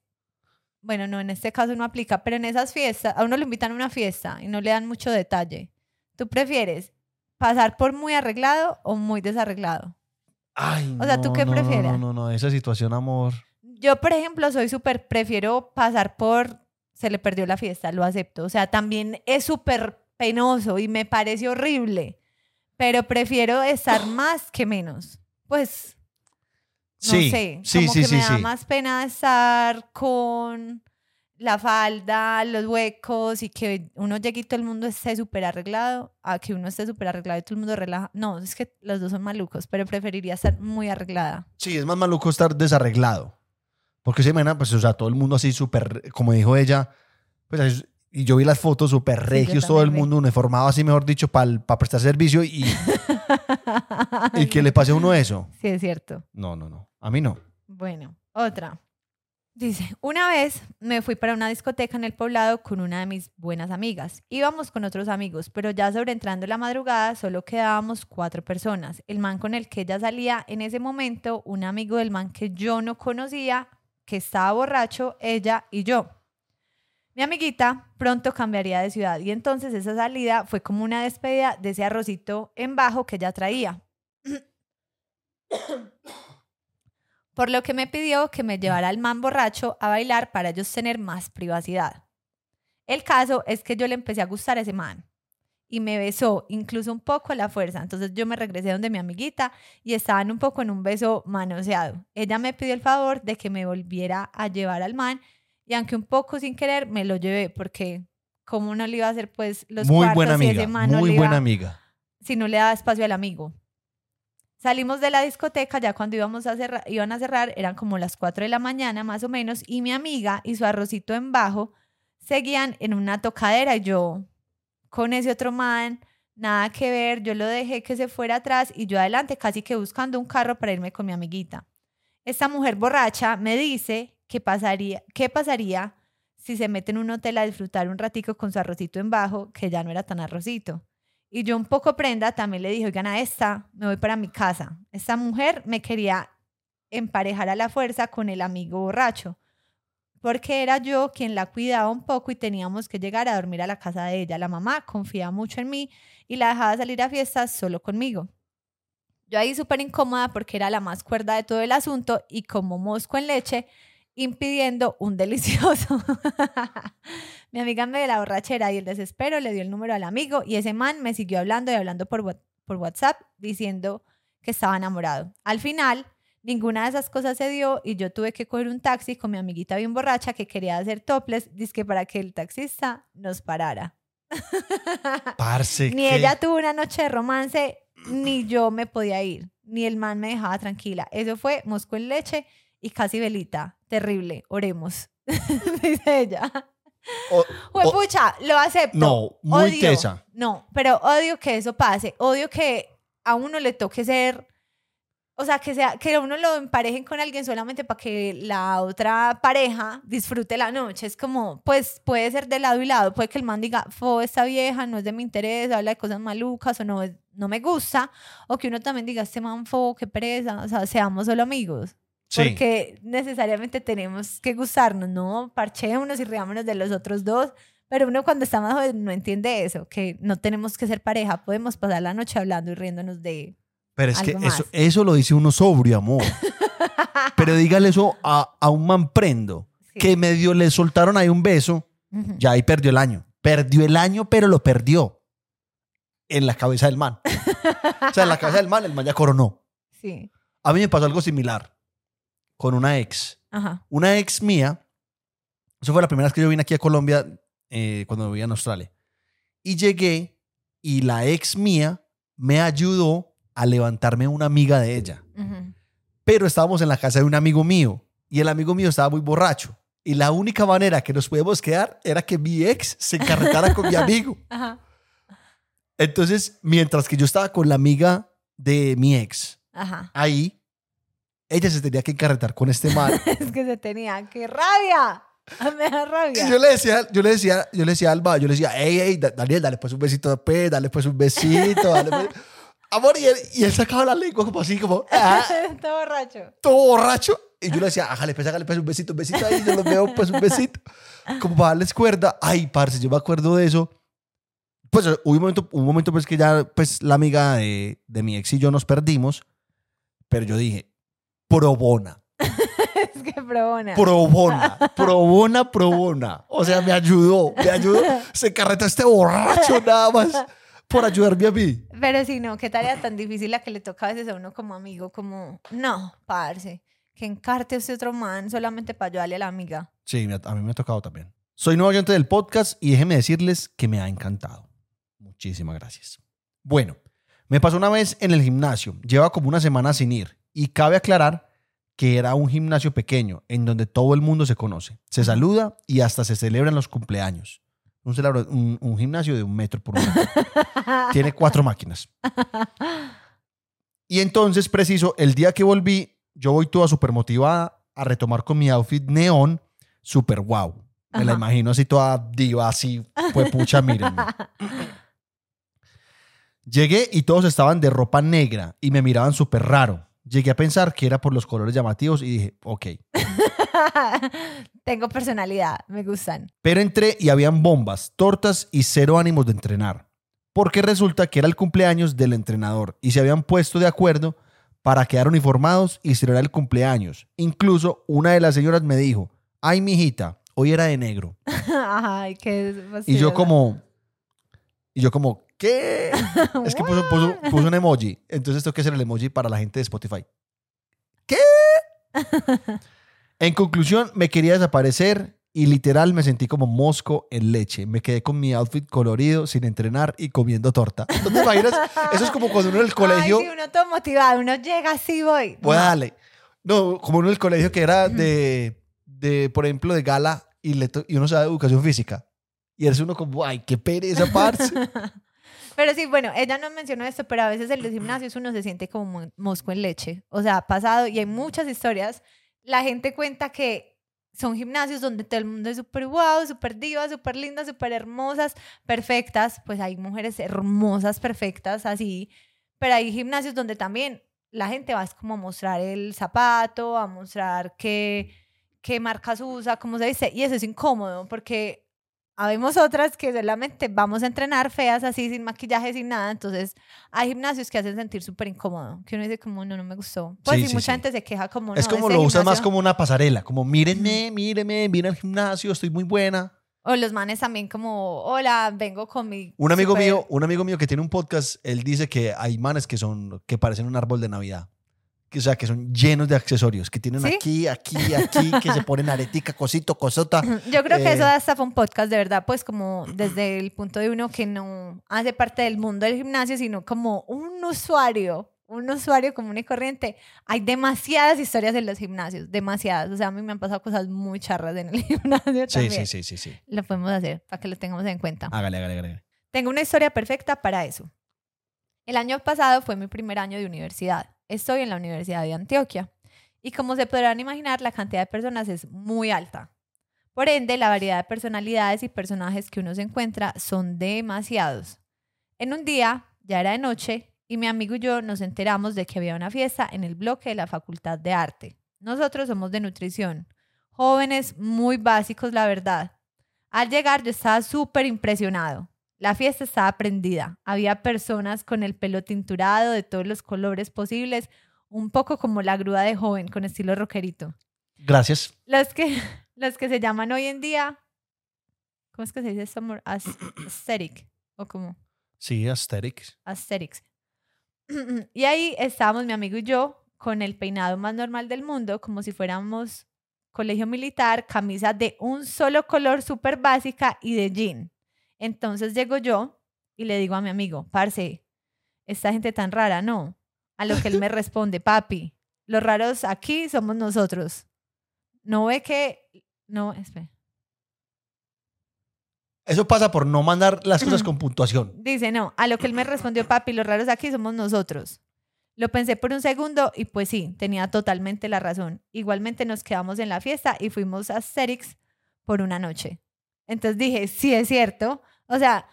bueno, no, en este caso no aplica, pero en esas fiestas, a uno lo invitan a una fiesta y no le dan mucho detalle. ¿Tú prefieres pasar por muy arreglado o muy desarreglado? Ay, O sea, ¿tú qué no, prefieras? No, no, no, esa situación, amor. Yo, por ejemplo, soy súper, prefiero pasar por, se le perdió la fiesta, lo acepto. O sea, también es súper penoso y me parece horrible, pero prefiero estar más que menos. Pues, no Sí, sé, sí, como sí, que sí, me da más pena estar con la falda, los huecos y que uno llegue y todo el mundo esté súper arreglado, a que uno esté súper arreglado y todo el mundo relaja. No, es que los dos son malucos, pero preferiría estar muy arreglada. Sí, es más maluco estar desarreglado. Porque se imagina, pues, o sea, todo el mundo así súper, como dijo ella, pues, es- y yo vi las fotos súper regios, todo el vi. mundo uniformado así, mejor dicho, para prestar servicio y, y que le pase a uno eso. Sí, es cierto. No, no, no. A mí no. Bueno, otra. Dice, una vez me fui para una discoteca en el poblado con una de mis buenas amigas. Íbamos con otros amigos, pero ya sobre entrando la madrugada solo quedábamos cuatro personas. El man con el que ella salía en ese momento, un amigo del man que yo no conocía, que estaba borracho, ella y yo. Mi amiguita pronto cambiaría de ciudad y entonces esa salida fue como una despedida de ese arrocito en bajo que ella traía. Por lo que me pidió que me llevara al man borracho a bailar para ellos tener más privacidad. El caso es que yo le empecé a gustar a ese man y me besó, incluso un poco a la fuerza. Entonces yo me regresé donde mi amiguita y estaban un poco en un beso manoseado. Ella me pidió el favor de que me volviera a llevar al man y aunque un poco sin querer me lo llevé porque cómo no le iba a hacer pues los muy cuartos buena amiga. ese man no Muy le buena iba- amiga. si no le daba espacio al amigo. Salimos de la discoteca, ya cuando íbamos a cerrar, iban a cerrar, eran como las 4 de la mañana más o menos, y mi amiga y su arrocito en bajo seguían en una tocadera y yo con ese otro man, nada que ver, yo lo dejé que se fuera atrás y yo adelante casi que buscando un carro para irme con mi amiguita. Esta mujer borracha me dice que pasaría, qué pasaría si se mete en un hotel a disfrutar un ratico con su arrocito en bajo, que ya no era tan arrocito. Y yo un poco prenda también le dije, oigan, a esta me voy para mi casa. Esta mujer me quería emparejar a la fuerza con el amigo borracho, porque era yo quien la cuidaba un poco y teníamos que llegar a dormir a la casa de ella. La mamá confía mucho en mí y la dejaba salir a fiestas solo conmigo. Yo ahí súper incómoda porque era la más cuerda de todo el asunto y como mosco en leche, impidiendo un delicioso. Mi amiga me de la borrachera y el desespero le dio el número al amigo y ese man me siguió hablando y hablando por, Wha- por WhatsApp diciendo que estaba enamorado. Al final, ninguna de esas cosas se dio y yo tuve que coger un taxi con mi amiguita bien borracha que quería hacer toples, dizque para que el taxista nos parara. Parce. Ni ella tuvo una noche de romance, ni yo me podía ir, ni el man me dejaba tranquila. Eso fue mosco en leche y casi velita. Terrible, oremos, dice ella. Pues pucha, lo acepto. no, muy Odio. tesa. No, pero odio que eso pase. Odio que a uno le toque ser o sea, que, sea, que uno lo emparejen con alguien solamente para que la otra pareja disfrute la noche. Es como, pues puede ser de lado y lado. Puede que el man diga, fo, esta vieja no es de mi interés, habla de cosas malucas o no, no me gusta. O que uno también diga, este man, fo, qué pereza. O sea, seamos solo amigos. Sí. Porque necesariamente tenemos que gustarnos, ¿no? Parchémonos y riámonos de los otros dos. Pero uno cuando está más joven no entiende eso, que no tenemos que ser pareja, podemos pasar la noche hablando y riéndonos de Pero es que Algo eso, más. eso lo dice uno sobrio, amor. Pero dígale eso a, a un man prendo, Sí. que medio le soltaron ahí un beso, Ujú. ya ahí perdió el año. Perdió el año, pero lo perdió en la cabeza del man. O sea, en la cabeza del man, el man ya coronó. Sí, A mí me pasó algo similar con una ex. ajá. Una ex mía, eso fue la primera vez que yo vine aquí a Colombia eh, cuando vivía en Australia. Y llegué y la ex mía me ayudó a levantarme una amiga de ella. Pero estábamos en la casa de un amigo mío y el amigo mío estaba muy borracho. Y la única manera que nos podíamos quedar era que mi ex se encarretara con mi amigo. Ajá, Entonces, mientras que yo estaba con la amiga de mi ex ajá. ahí, ella se tenía que encarretar con este man. Es que se tenía, ¡qué rabia! Me da rabia. Y yo le decía, yo le decía, yo le decía a Alba, yo le decía, hey, hey, Da- Daniel, dale pues un besito de pe, dale pues un besito, dale pues. Amor, y él, y él sacaba la lengua como así, como, ah, Está borracho. todo borracho. Y yo le decía, hágale pues, hágale pues un besito, un besito ahí, yo lo veo pues un besito. Como para darles cuerda. Ay, parce, yo me acuerdo de eso. Pues hubo un momento, un momento pues que ya, pues la amiga de, de mi ex y yo nos perdimos. Pero yo dije, probona, Es que probona. probona, probona, probona. O sea, me ayudó, me ayudó. Se carretó este borracho nada más por ayudarme a mí. Pero si no, qué tarea tan difícil la que le toca a veces a uno como amigo, como, no, parce, que encarte a usted otro man solamente para ayudarle a la amiga. Sí, a mí me ha tocado también. Soy nuevo oyente del podcast y déjenme decirles que me ha encantado. Muchísimas gracias. Bueno, me pasó una vez en el gimnasio. Lleva como una semana sin ir. Y cabe aclarar que era un gimnasio pequeño en donde todo el mundo se conoce. Se saluda y hasta se celebran los cumpleaños. Un, celebra- un, un gimnasio de un metro por un metro. Tiene cuatro máquinas. Y entonces, preciso, el día que volví, yo voy toda súper motivada a retomar con mi outfit neón, súper wow. Me la imagino así toda diva, así, fue pucha, mírenme. Llegué y todos estaban de ropa negra y me miraban súper raro. Llegué a pensar que era por los colores llamativos y dije, ok. Tengo personalidad, me gustan. Pero entré y habían bombas, tortas y cero ánimos de entrenar. Porque resulta que era el cumpleaños del entrenador y se habían puesto de acuerdo para quedar uniformados y celebrar el cumpleaños. Incluso una de las señoras me dijo, ay, mijita, hoy era de negro. Ay, qué Y yo como, y yo como, ¿qué? Es que puso, puso- puso un emoji. Entonces tengo que hacer el emoji para la gente de Spotify. ¿Qué? En conclusión, me quería desaparecer y literal me sentí como mosco en leche. Me quedé con mi outfit colorido, sin entrenar y comiendo torta. ¿No te imaginas? Eso es como cuando uno en el colegio... Ay, sí, uno todo motivado, uno llega así, voy. Pues dale. No, como uno en el colegio que era de, de por ejemplo, de gala y, le y uno sabe educación física. Y eres uno como, ay, qué pereza, parce. Pero sí, bueno, ella no mencionó esto, pero a veces en los gimnasios uno se siente como mo- mosco en leche. O sea, ha pasado y hay muchas historias. La gente cuenta que son gimnasios donde todo el mundo es súper guau, súper divas, súper lindas, súper hermosas, perfectas. Pues hay mujeres hermosas, perfectas, así. Pero hay gimnasios donde también la gente va es como a mostrar el zapato, a mostrar qué, qué marcas usa, cómo se dice. Y eso es incómodo porque Habemos otras que solamente vamos a entrenar feas así, sin maquillaje, sin nada. Entonces, hay gimnasios que hacen sentir súper incómodo. Que uno dice como, no, no me gustó. Pues Sí, sí, sí, mucha sí. gente se queja como, es no, como ese lo usas más como una pasarela. Como, mírenme, mírenme, vine al gimnasio, estoy muy buena. O los manes también como, hola, vengo con mi... Un amigo súper- mío, un amigo mío que tiene un podcast, él dice que hay manes que son, que parecen un árbol de Navidad. Que, o sea, que son llenos de accesorios, que tienen ¿Sí? aquí, aquí, aquí, que se ponen aretica, cosito, cosota. Yo creo que Eh, eso hasta fue un podcast de verdad, pues como desde el punto de uno que no hace parte del mundo del gimnasio, sino como un usuario, un usuario común y corriente. Hay demasiadas historias en los gimnasios, demasiadas. O sea, a mí me han pasado cosas muy charras en el gimnasio Sí, también. sí, sí, sí, sí. Lo podemos hacer para que lo tengamos en cuenta. Hágale, hágale, hágale. Tengo una historia perfecta para eso. El año pasado fue mi primer año de universidad estoy en la Universidad de Antioquia. Y como se podrán imaginar, la cantidad de personas es muy alta. Por ende, la variedad de personalidades y personajes que uno se encuentra son demasiados. En un día, ya era de noche, y mi amigo y yo nos enteramos de que había una fiesta en el bloque de la Facultad de Arte. Nosotros somos de nutrición, jóvenes muy básicos, la verdad. Al llegar yo estaba súper impresionado. La fiesta estaba prendida. Había personas con el pelo tinturado de todos los colores posibles, un poco como la grúa de joven con estilo rockerito. Gracias. Los que, los que se llaman hoy en día, ¿cómo es que se dice esto? Aesthetic, o como Sí, aesthetics. aesthetics. y ahí estábamos mi amigo y yo con el peinado más normal del mundo, como si fuéramos colegio militar, camisa de un solo color súper básica y de jean. Entonces llego yo y le digo a mi amigo, parce, esta gente tan rara, no. A lo que él me responde, papi, los raros aquí somos nosotros. No ve que... No, espera. Eso pasa por no mandar las cosas con puntuación. Dice, no, a lo que él me respondió, papi, los raros aquí somos nosotros. Lo pensé por un segundo y pues sí, tenía totalmente la razón. Igualmente nos quedamos en la fiesta y fuimos a Asterix por una noche. Entonces dije, sí es cierto. O sea,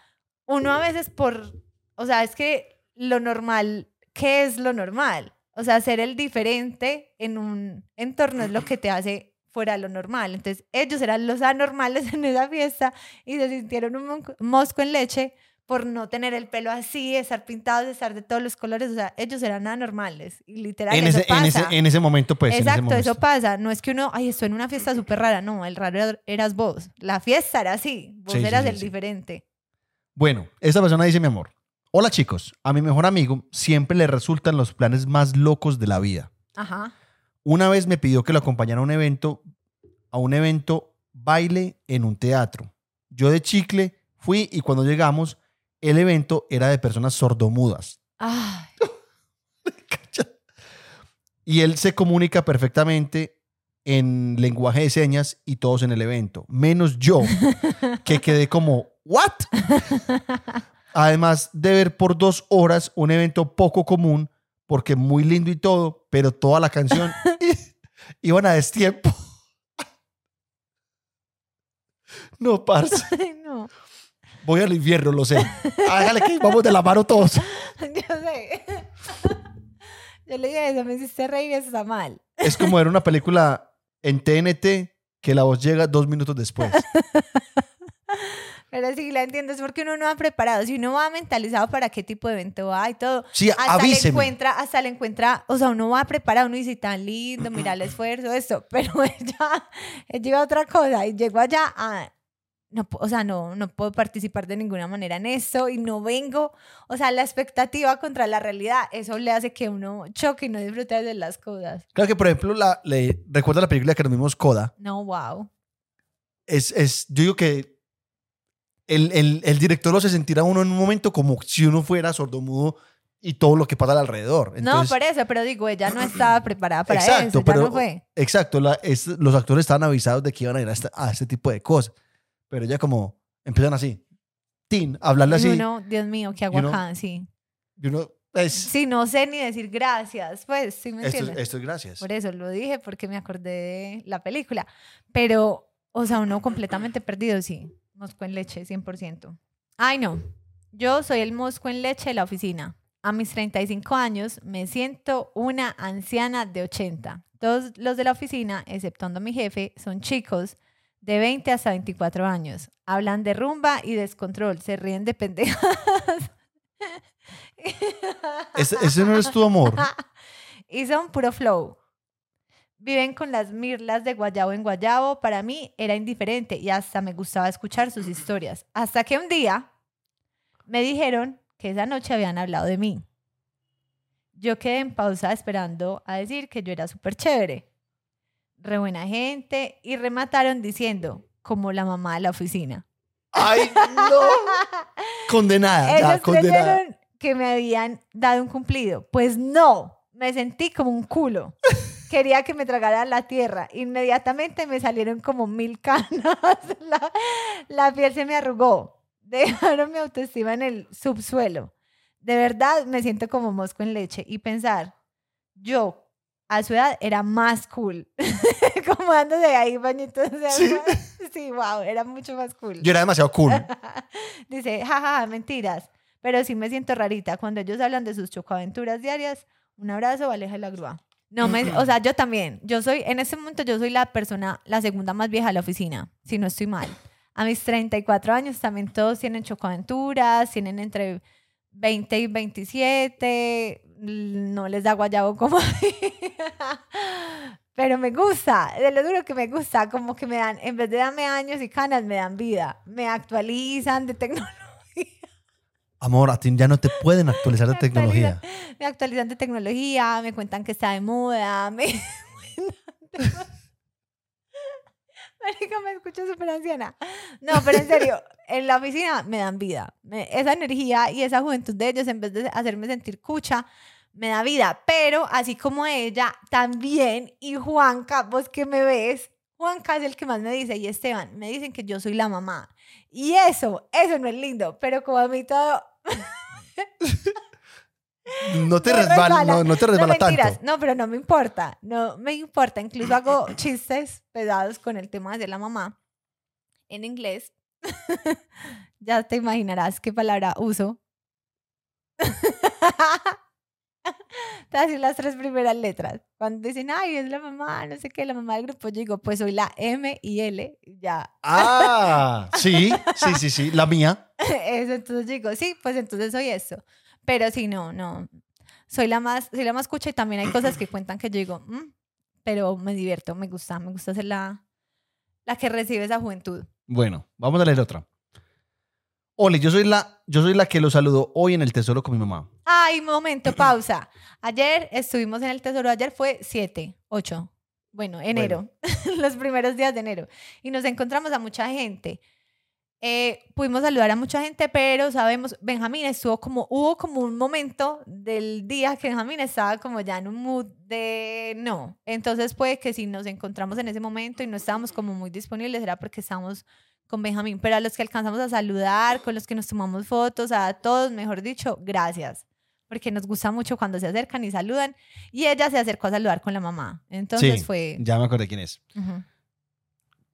uno a veces por, o sea, es que lo normal, ¿qué es lo normal? O sea, ser el diferente en un entorno es lo que te hace fuera lo normal. Entonces, ellos eran los anormales en esa fiesta y se sintieron un mosco en leche por no tener el pelo así, estar pintados, estar de todos los colores. O sea, ellos eran anormales. Y literal, En eso ese, en, ese, pasa. en ese momento, pues. Exacto, eso pasa. No es que uno, ay, estoy en una fiesta súper rara. No, el raro era- eras vos. La fiesta era así. Vos Sí, eras sí, el diferente. Bueno, esta persona dice, mi amor. Hola chicos, a mi mejor amigo siempre le resultan los planes más locos de la vida. Ajá. Una vez me pidió que lo acompañara a un evento, a un evento baile en un teatro. Yo de chicle fui y cuando llegamos, el evento era de personas sordomudas. Ay, Y él se comunica perfectamente en lenguaje de señas y todos en el evento, menos yo, que quedé como, ¿what? Además de ver por dos horas un evento poco común, porque muy lindo y todo, pero toda la canción iban a destiempo. No, parce. ay, no. Voy al infierno, lo sé. Hágale que vamos de la mano todos. Yo sé. Yo le dije eso, me hiciste reír, eso está mal. Es como ver una película en TNT que la voz llega dos minutos después. Pero sí la entiendo, es porque uno no va preparado. Si uno va mentalizado para qué tipo de evento va y todo, Sí, hasta le encuentra, hasta le encuentra, o sea, uno va preparado, uno dice tan lindo, mira el esfuerzo, esto, pero ella, ella iba a otra cosa y llegó allá a, no, o sea, no, no puedo participar de ninguna manera en esto y no vengo, o sea, la expectativa contra la realidad, eso le hace que uno choque y no disfrute de las cosas. Claro que, por ejemplo, la, le, recuerda la película que nos vimos Coda. No, wow. Es, es, yo digo que el, el, el director lo se sentirá uno en un momento como si uno fuera sordomudo y todo lo que pasa alrededor. no, Entonces, por eso, pero digo, ella no estaba preparada para Exacto, eso, ya pero- no fue. Exacto, la- es- los actores estaban avisados de que iban a ir a, esta- a este tipo de cosas. Pero ya como empiezan así, tin, hablarle Y así. uno, Dios mío, qué know, acá, sí. y uno, es, Sí, no sé ni decir gracias, pues, sí me esto, entiendes. esto es gracias. Por eso lo dije, porque me acordé de la película. Pero, o sea, uno completamente perdido, sí. Mosco en leche, 100%. Ay, no. Yo soy el mosco en leche de la oficina. A mis 35 años me siento una anciana de 80. Todos los de la oficina, exceptuando a mi jefe, son chicos de 20 hasta 24 años. Hablan de rumba y descontrol, se ríen de pendejas. Ese, ese no es tu amor. y son puro flow. Viven con las mirlas de guayabo en guayabo. Para mí era indiferente y hasta me gustaba escuchar sus historias. Hasta que un día me dijeron que esa noche habían hablado de mí. Yo quedé en pausa esperando a decir que yo era súper chévere, re buena gente y remataron diciendo como la mamá de la oficina. ¡Ay, no! Condenada, ya, condenada. que me habían dado un cumplido. Pues no, me sentí como un culo. Quería que me tragara la tierra. Inmediatamente me salieron como mil canas. La, la piel se me arrugó. Dejaron mi autoestima en el subsuelo. De verdad me siento como mosco en leche. Y pensar yo a su edad era más cool. como dándose ahí bañitos de Sí. agua. Sí, wow, era mucho más cool. Yo era demasiado cool. Dice, jajaja, mentiras. Pero sí me siento rarita. Cuando ellos hablan de sus chocaventuras diarias, un abrazo, aleja la grúa. No me, o sea, yo también. Yo soy, en este momento, yo soy la persona, la segunda más vieja de la oficina, si no estoy mal. A mis 34 años también todos tienen chocaventuras, tienen entre 20 y 27, no les da guayabo como. Pero me gusta, de lo duro que me gusta, como que me dan, en vez de darme años y canas, me dan vida, me actualizan de tecnología, Amor, a ti ya no te pueden actualizar de Me tecnología. me actualizan de tecnología, me cuentan que está de moda, me... Marica, me escucho súper anciana. No, pero en serio, en la oficina me dan vida. Esa energía y esa juventud de ellos, en vez de hacerme sentir cucha, me da vida. Pero así como ella, también, y Juanca, vos que me ves, Juanca es el que más me dice, y Esteban, me dicen que yo soy la mamá. Y eso, eso no es lindo, pero como a mí todo... No te me resbala, no, no te resbala mentiras, tanto. No, pero no me importa, no me importa. Incluso hago chistes pesados con el tema de la mamá en inglés. ya te imaginarás qué palabra uso. Te voy a decir las tres primeras letras. Cuando dicen, ay, es la mamá, no sé qué, la mamá del grupo, yo digo, pues soy la M y L, ya. Ah, sí, sí, sí, sí. La mía. Eso, entonces digo, sí, pues entonces soy eso. Pero sí, no, no. Soy la más, soy la más cucha y también hay cosas que cuentan que yo digo, "Mm", pero me divierto, me gusta, me gusta ser la, la que recibe esa juventud. Bueno, vamos a leer otra. Ole, yo soy la, yo soy la que lo saludó hoy en el tesoro con mi mamá. Ay, momento, pausa. Ayer estuvimos en el tesoro, ayer fue 7, 8, bueno, enero, los primeros días de enero. Y nos encontramos a mucha gente. Eh, pudimos saludar a mucha gente, pero sabemos, Benjamín estuvo como, hubo como un momento del día que Benjamín estaba como ya en un mood de no. Entonces puede que si nos encontramos en ese momento y no estábamos como muy disponibles, era porque estábamos con Benjamín. Pero a los que alcanzamos a saludar, con los que nos tomamos fotos, a todos, mejor dicho, gracias. Porque nos gusta mucho cuando se acercan y saludan. Y ella se acercó a saludar con la mamá. Entonces sí, fue... ya me acordé quién es. Ujú.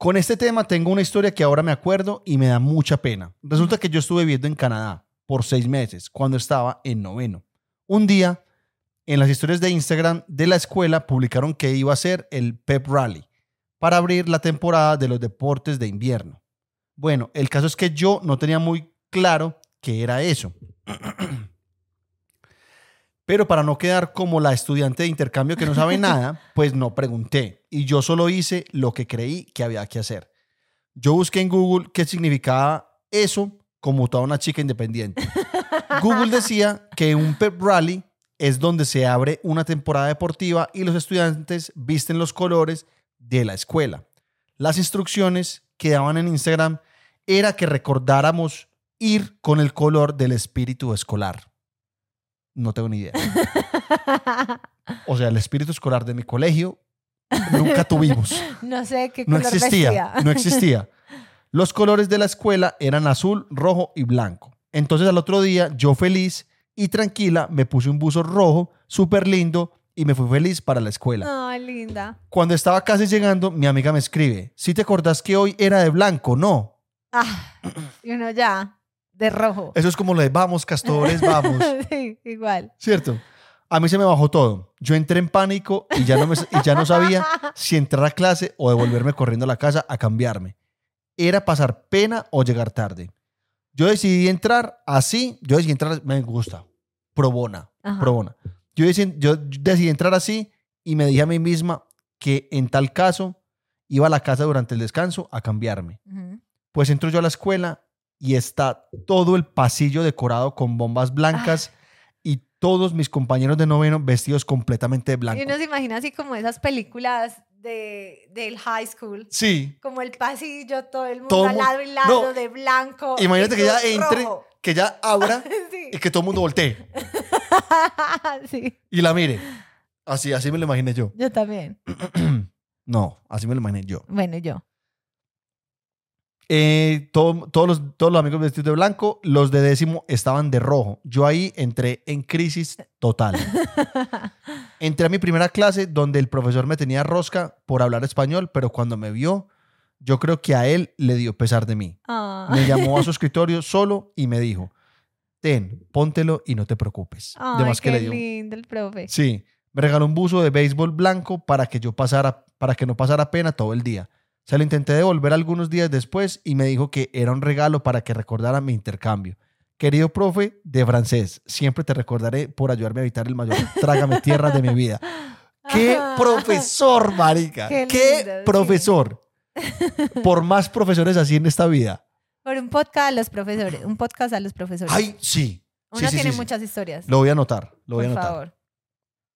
Con este tema tengo una historia que ahora me acuerdo y me da mucha pena. Resulta que yo estuve viviendo en Canadá por seis meses cuando estaba en noveno. Un día, en las historias de Instagram de la escuela publicaron que iba a ser el Pep Rally para abrir la temporada de los deportes de invierno. Bueno, el caso es que yo no tenía muy claro qué era eso. Pero para no quedar como la estudiante de intercambio que no sabe nada, pues no pregunté. Y yo solo hice lo que creí que había que hacer. Yo busqué en Google qué significaba eso como toda una chica independiente. Google decía que un pep rally es donde se abre una temporada deportiva y los estudiantes visten los colores de la escuela. Las instrucciones que daban en Instagram era que recordáramos ir con el color del espíritu escolar. No tengo ni idea. O sea, el espíritu escolar de mi colegio nunca tuvimos. no sé qué No color existía. vestía. No existía. Los colores de la escuela eran azul, rojo y blanco. Entonces al otro día, yo feliz y tranquila, me puse un buzo rojo, súper lindo, y me fui feliz para la escuela. Ay, linda. Cuando estaba casi llegando, mi amiga me escribe, si te acordás que hoy era de blanco, no. Ah, y uno ya, de rojo. Eso es como lo de vamos, castores, vamos. sí, igual. ¿Cierto? A mí se me bajó todo. Yo entré en pánico y ya no, me, y ya no sabía si entrar a clase o devolverme corriendo a la casa a cambiarme. Era pasar pena o llegar tarde. Yo decidí entrar así. Yo decidí entrar, me gusta, probona, Ajá. probona. Yo decidí, yo decidí entrar así y me dije a mí misma que en tal caso iba a la casa durante el descanso a cambiarme. Pues entro yo a la escuela y está todo el pasillo decorado con bombas blancas y todos mis compañeros de noveno vestidos completamente de blanco. Y uno se imagina así como esas películas de, del high school. Sí, Como el pasillo, todo el mundo Todo al lado y lado No. de blanco. imagínate que ya entre, rojo. que ya abra sí. y que todo el mundo voltee sí, y la mire. Así, así me lo imaginé yo. yo también. no, así me lo imaginé yo. Bueno, yo. Eh, todo- todos, los, todos los amigos vestidos de blanco, los de décimo estaban de rojo. Yo ahí entré en crisis total. Entré a mi primera clase donde el profesor me tenía rosca por hablar español, pero cuando me vio, yo creo que a él le dio pesar de mí. Ah. Me llamó a su escritorio solo y me dijo, ten, póntelo y no te preocupes. Ay, de más que qué le dio. lindo el profe. Sí, me regaló un buzo de béisbol blanco para que yo pasara, para que no pasara pena todo el día. Se lo intenté devolver algunos días después y me dijo que era un regalo para que recordara mi intercambio. Querido profe de francés, siempre te recordaré por ayudarme a evitar el mayor trágame tierra de mi vida. ¡Qué profesor, marica! Qué ¡Qué, lindo, sí. profesor! Por más profesores así en esta vida. Por un podcast a los profesores. Un podcast a los profesores. ¡Ay, sí! Uno Sí, tiene sí. muchas historias. Lo voy a anotar, lo voy por a anotar. favor.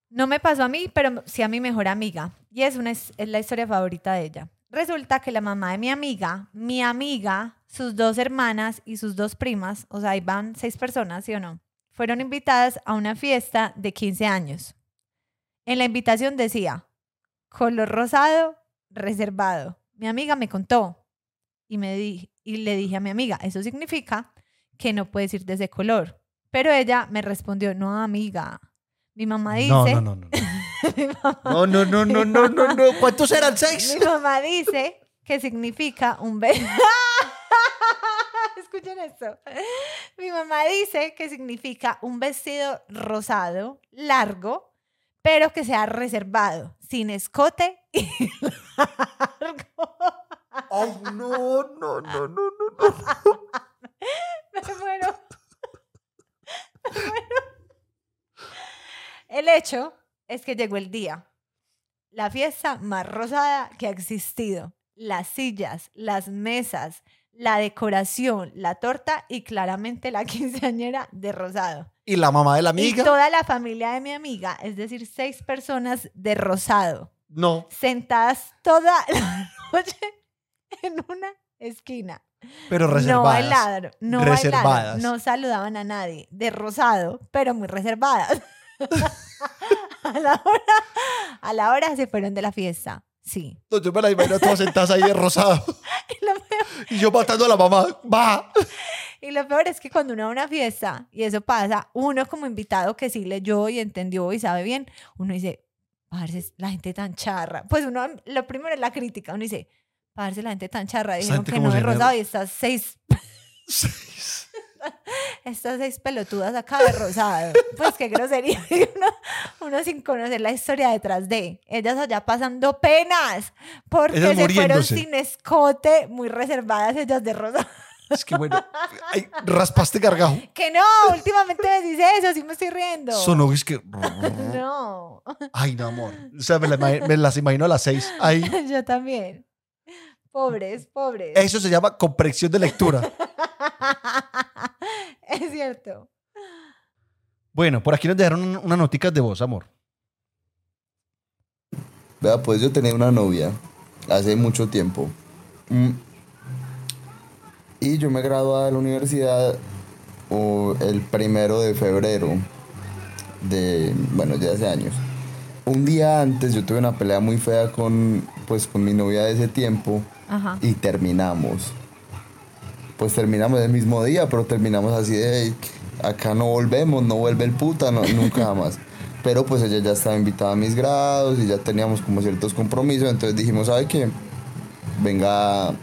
No me pasó a mí, pero sí a mi mejor amiga. Y es, una, es la historia favorita de ella. Resulta que la mamá de mi amiga, mi amiga, sus dos hermanas y sus dos primas, o sea, ahí van seis personas, ¿sí o no? Fueron invitadas a una fiesta de 15 años. En la invitación decía, color rosado, reservado. Mi amiga me contó y, me di- y le dije a mi amiga, eso significa que no puedes ir de ese color. Pero ella me respondió, no, amiga. Mi mamá dice, No, no, no, no. Mi mamá- No, no, no, no, no, no, no. ¿Cuántos eran? ¿Seis? mi mamá dice que significa un beso. Escuchen esto. Mi mamá dice que significa un vestido rosado, largo, pero que sea reservado, sin escote y largo. Ay, no, no, no, no, no, no. Me muero. Me muero. El hecho es que llegó el día. La fiesta más rosada que ha existido. Las sillas, las mesas, la decoración, la torta y claramente la quinceañera de rosado. Y la mamá de la Y amiga. toda la familia de mi amiga, es decir, seis personas de rosado, No, sentadas toda la noche en una esquina. pero No reservadas. bailaron, no Reservadas. bailaron, no saludaban a nadie, de rosado, pero muy reservadas. a, la hora, a la hora se fueron de la fiesta, sí. No, yo me la imagino todas sentadas ahí de rosado. Y lo, peor, Y yo matando a la mamá. Va. y lo peor es que cuando uno va a una fiesta, y eso pasa, uno como invitado que sí leyó y entendió y sabe bien, uno dice, parce, la gente tan charra. Pues uno, lo primero es la crítica, uno dice, parce, la gente tan charra, dijeron que no es rosado y estas seis estas seis pelotudas acá de rosado. Pues qué grosería. Uno, uno sin conocer la historia detrás de. Ellas allá pasando penas porque Ellas se fueron sin escote, muy reservadas ellas de rosado. Es que bueno. Ay, raspaste gargajo. Que no, últimamente me dice eso, sí me estoy riendo. Sonó es que. No, Ay, no, amor. O sea, me, la imag- me las imagino a las seis. Ay. yo también. Pobres, pobres. Eso se llama comprensión de lectura. es cierto. Bueno, por aquí nos dejaron un- unas noticas de voz, amor. Vea, pues yo tenía una novia hace mucho tiempo. Mm. Y yo me gradué de la universidad o, el primero de febrero de, bueno, ya hace años. Un día antes yo tuve una pelea muy fea con, pues, con mi novia de ese tiempo Ajá. y terminamos. Pues terminamos el mismo día, pero terminamos así de "Ey, acá no volvemos, no vuelve el puta, no, nunca jamás. Pero pues ella ya estaba invitada a mis grados y ya teníamos como ciertos compromisos, entonces dijimos, ¿sabe qué? Venga,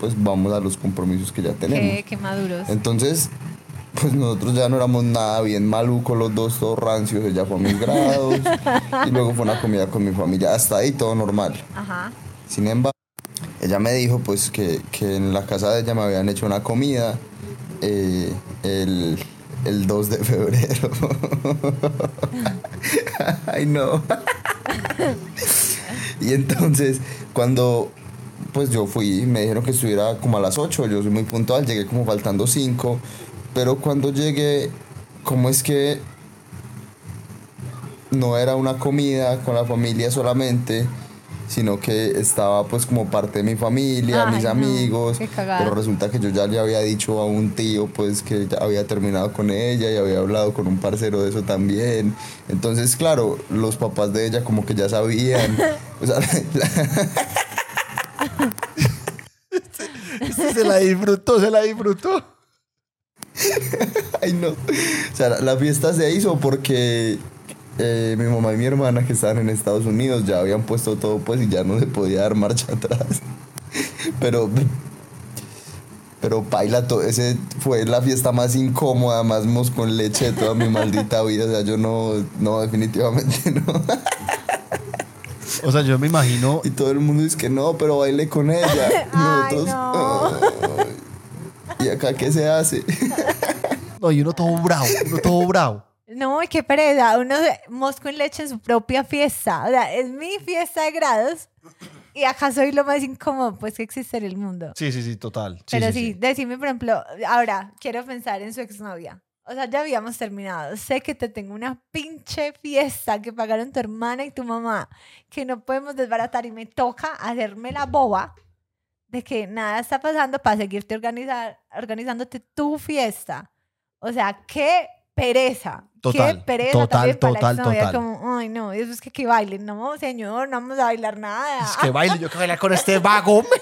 pues vamos a los compromisos que ya tenemos. Qué, qué maduros. Entonces, pues nosotros ya no éramos nada bien malucos los dos, todos rancios, ella fue a mis grados y luego fue una comida con mi familia, hasta ahí todo normal. Ajá. Sin embargo, ella me dijo pues que, que en la casa de ella me habían hecho una comida eh, el, el 2 de febrero. Ay, no. y entonces, cuando pues yo fui, me dijeron que estuviera como a las 8, yo soy muy puntual, llegué como faltando 5, pero cuando llegué, ¿cómo es que no era una comida con la familia solamente, sino que estaba pues como parte de mi familia, Ay, mis no, amigos, qué cagada. pero resulta que yo ya le había dicho a un tío pues que ya había terminado con ella y había hablado con un parcero de eso también. Entonces, claro, los papás de ella como que ya sabían. O sea, Se la disfrutó, se la disfrutó. Ay, no. O sea, la, la fiesta se hizo porque eh, mi mamá y mi hermana que estaban en Estados Unidos ya habían puesto todo pues y ya no se podía dar marcha atrás. Pero... Pero paila, to- ese fue la fiesta más incómoda, más mos con leche de toda mi maldita vida. O sea, yo no, no, definitivamente no. O sea, yo me imagino. Y todo el mundo dice que no, pero baile con ella. Y Ay, nosotros. ¿Y acá qué se hace? No, y uno todo bravo, uno todo bravo. No, qué pereza. Uno mosco en leche en su propia fiesta. O sea, es mi fiesta de grados. Y acá soy lo más incómodo pues que existe en el mundo. Sí, sí, sí, total. Sí, Pero sí, sí, sí. decime, por ejemplo, ahora quiero pensar en su exnovia. O sea, ya habíamos terminado. Sé que te tengo una pinche fiesta que pagaron tu hermana y tu mamá, que no podemos desbaratar y me toca hacerme la boba de que nada está pasando para seguirte organizar, organizándote tu fiesta. O sea, qué pereza. Total, qué pereza total, también para total, la total. Como, ay, no, eso es que que bailen. No, señor, no vamos a bailar nada. Es que baile, yo que bailar con este vago.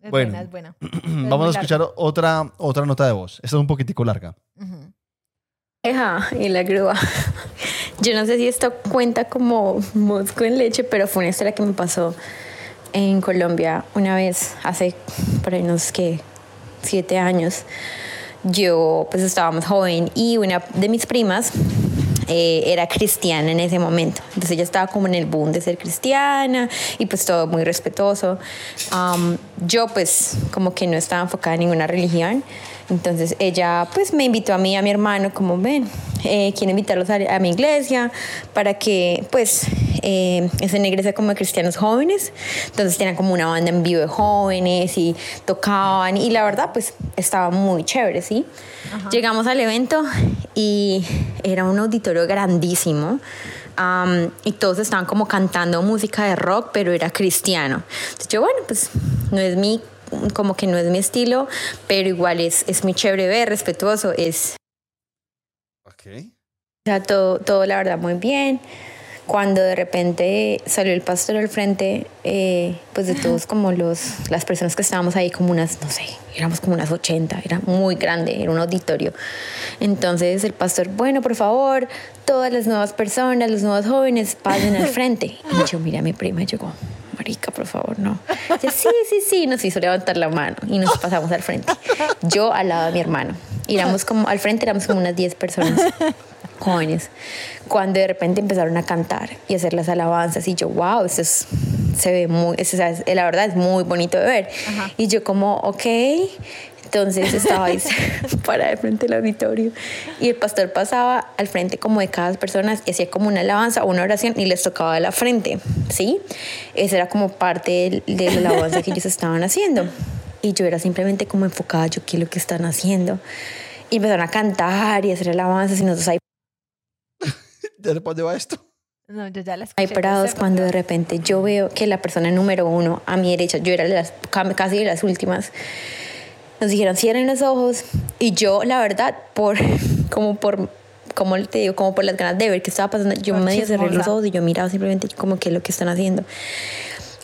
Es Bueno. buena, es buena. Vamos a escuchar otra, otra nota de voz. Esta es un poquitico larga. Ujú. Ajá, y la grúa. Yo no sé si esto cuenta como mosco en leche, pero fue una historia que me pasó en Colombia una vez, hace por ahí unos que siete años. Yo pues estaba más joven y una de mis primas eh, era cristiana en ese momento. Entonces ella estaba como en el boom de ser cristiana y pues todo muy respetuoso. Yo pues como que no estaba enfocada en ninguna religión. Entonces ella pues me invitó a mí y a mi hermano como ven, eh, quiero invitarlos a, a mi iglesia para que pues eh, es una iglesia como de cristianos jóvenes. Entonces tenían como una banda en vivo de jóvenes y tocaban y la verdad pues estaba muy chévere, ¿sí? Llegamos al evento y era un auditorio grandísimo. y todos estaban como cantando música de rock, pero era cristiano. Entonces yo, bueno, pues no es mi, como que no es mi estilo, pero igual es, es muy chévere ver, respetuoso, es, Ok. o sea, todo, todo la verdad muy bien. Cuando de repente salió el pastor al frente, eh, pues de todos como los, las personas que estábamos ahí, como unas, no sé, éramos como unas 80, era muy grande, era un auditorio. Entonces el pastor, bueno, por favor, todas las nuevas personas, los nuevos jóvenes, pasen al frente. Y yo miré a mi prima llegó, marica, por favor, no. Yo, sí, sí, sí, nos hizo levantar la mano y nos pasamos al frente. Yo al lado de mi hermano. Y éramos como, al frente éramos como unas 10 personas jóvenes, cuando de repente empezaron a cantar y hacer las alabanzas y yo, wow, esto es- se ve muy, es- o sea, es- la verdad es muy bonito de ver. Y yo como, ok, entonces estaba ahí para de frente del auditorio y el pastor pasaba al frente como de cada persona y hacía como una alabanza o una oración y les tocaba de la frente, ¿sí? Esa era como parte del- de, la alabanza que ellos estaban haciendo. Y yo era simplemente como enfocada, yo qué es lo que están haciendo. Y empezaron a cantar y a hacer alabanzas y nosotros ahí ¿Ya sé para dónde va esto? No, yo ya la escuché. Hay parados cuando de repente yo veo que la persona número uno a mi derecha, yo era de las, casi de las últimas, nos dijeron cierren los ojos y yo la verdad por como por como te digo como por las ganas de ver qué estaba pasando yo medio cerré los ojos y yo miraba simplemente como qué es lo que están haciendo.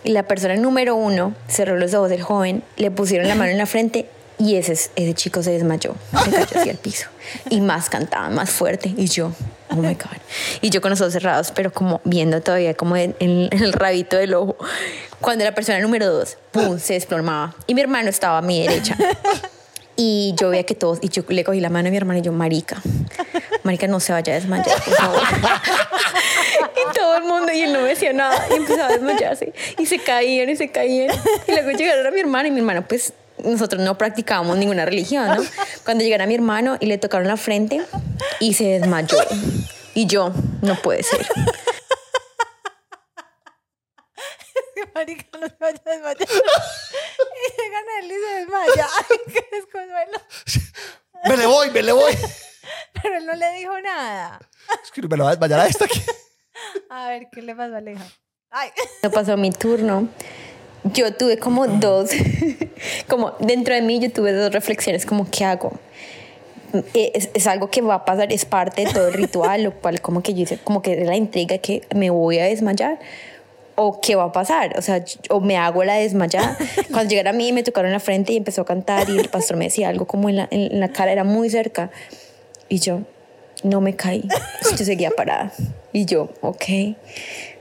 Y la persona número uno cerró los ojos el joven le pusieron la mano en la frente y ese, ese chico se desmayó. Se cayó hacia el piso. Y más cantaban más fuerte. Y yo oh my god. Y yo con los ojos cerrados pero como viendo todavía como en, en el rabito del ojo. Cuando la persona número dos pum, se desplomaba. Y mi hermano estaba a mi derecha. Y yo veía que todos, y yo le cogí la mano a mi hermano y yo, marica, marica, no se vaya a desmayar, por favor. y todo el mundo, y él no me decía nada, y empezaba a desmayarse, y se caían y se caían. Y luego llegaron a mi hermano, y mi hermano, pues, nosotros no practicábamos ninguna religión, ¿no? Cuando llegaron a mi hermano y le tocaron la frente, y se desmayó. Y yo, no puede ser. Marica, no se vaya a desmayar. y llegan a él y se desmaya. Ay, qué desconsuelo. Me le voy, me le voy. Pero él no le dijo nada. Es que me lo va a desmayar a esta aquí. A ver, ¿qué le pasó a Aleja? Ay, Cuando pasó mi turno, yo tuve como dos, como dentro de mí yo tuve dos reflexiones como, ¿qué hago? Eh, Es, es algo que va a pasar, es parte de todo el ritual, lo cual como que yo hice, como que la intriga que me voy a desmayar o qué va a pasar, o sea, o me hago la desmayada. Cuando llegaron a mí me tocaron la frente y empezó a cantar y el pastor me decía algo como en la, en la cara, era muy cerca. Y yo no me caí, yo seguía parada. Y yo, ok.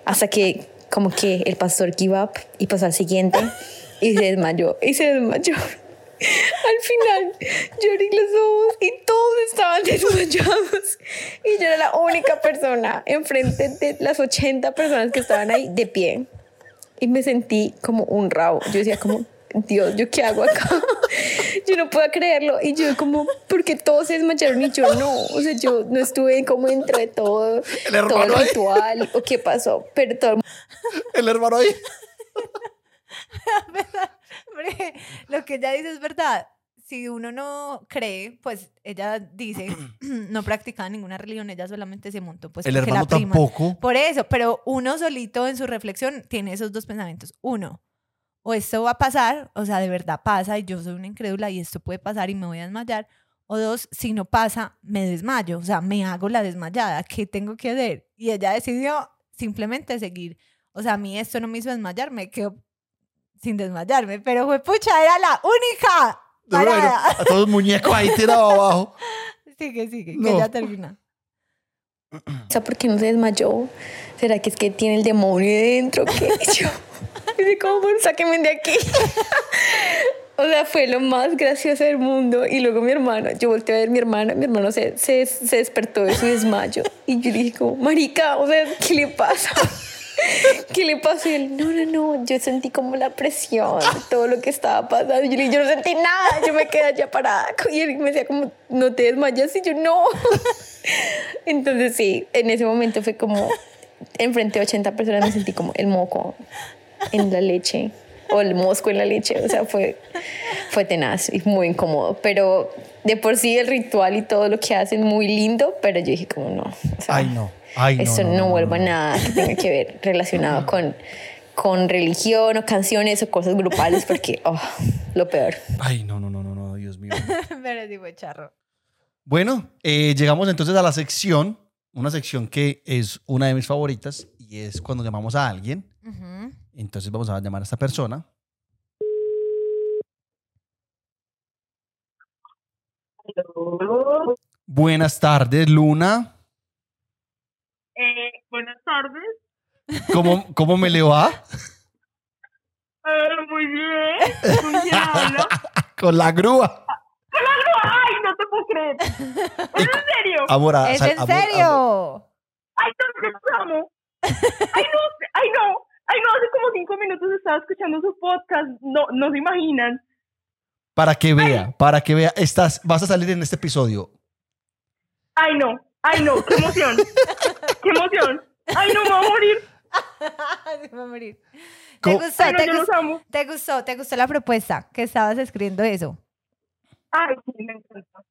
Hasta que como que el pastor give up y pasó al siguiente y se desmayó, y se desmayó. Al final, yo abrí los ojos y todos estaban desmayados. Y yo era la única persona enfrente de las 80 personas que estaban ahí de pie. Y me sentí como un rabo. Yo decía como, Dios, ¿yo qué hago acá? Yo no puedo creerlo. Y yo como, porque todos se desmayaron y yo no. O sea, yo no estuve como dentro de todo, El hermano todo el ahí. ritual o qué pasó. Pero todo el El hermano ahí. Hombre, Lo que ella dice es verdad. Si uno no cree, pues ella dice, no practicaba ninguna religión, ella solamente se montó. Pues, El la hermano prima- tampoco. Por eso, pero uno solito en su reflexión tiene esos dos pensamientos. Uno, o esto va a pasar, o sea, de verdad pasa y yo soy una incrédula y esto puede pasar y me voy a desmayar. O dos, si no pasa, me desmayo, o sea, me hago la desmayada. ¿Qué tengo que hacer? Y ella decidió simplemente seguir. O sea, a mí esto no me hizo desmayar, me quedo sin desmayarme, pero fue pucha, era la única. Bueno, a todos los muñecos ahí tirados abajo. Sigue, sigue, que No. ya termina. sea, ¿por qué no se desmayó? ¿Será que es que tiene el demonio dentro? ¿Qué? Yo, así como, "Bueno, sáquenme de aquí. O sea, fue lo más gracioso del mundo. Y luego mi hermano, yo volteé a ver mi hermano, mi hermano se, se, se despertó de su desmayo. Y yo dije marica, o sea, ¿qué le pasa? ¿Qué le pasó? Y él, no, no, no, yo sentí como la presión, todo lo que estaba pasando. Yo yo no sentí nada, yo me quedé allá parada. Y él me decía como, ¿no te desmayas? Y yo, no. Entonces sí, en ese momento fue como, enfrente de 80 personas me sentí como el moco en la leche o el mosco en la leche. O sea, fue, fue tenaz y muy incómodo. Pero de por sí el ritual y todo lo que hacen muy lindo, pero yo dije como no. o sea, Ay, no. Ay, no. esto no, no, no, vuelva no. nada que tenga que ver relacionado con, con religión o canciones o cosas grupales porque, oh, lo peor. Ay, no, no, no, no, no, Dios mío. Pero fue charro. Bueno, eh, llegamos entonces a la sección, una sección que es una de mis favoritas y es cuando llamamos a alguien. Ujú. Entonces vamos a llamar a esta persona. Buenas tardes, Luna. Eh, buenas tardes. ¿Cómo, cómo me le va? Eh, muy bien. ¿Con quién hablo? Con la grúa. Ay, no te puedo creer. ¿Es en serio? Amor, a- ¿Es sal- en amor, serio? amor. Ay, no, los amo. Ay, no, ay, no. Ay, no, hace como cinco minutos estaba escuchando su podcast. No, no se imaginan. Para que vea, para que vea. Estás, vas a salir en este episodio. Ay, no. Ay, no, qué emoción. Qué emoción. Ay, no, me voy a morir. Se va a morir. ¿Te ¿Cómo? gustó, Ay, no, te, gustó, amo. te gustó, te gustó la propuesta que estabas escribiendo eso? Ay, sí, me encanta.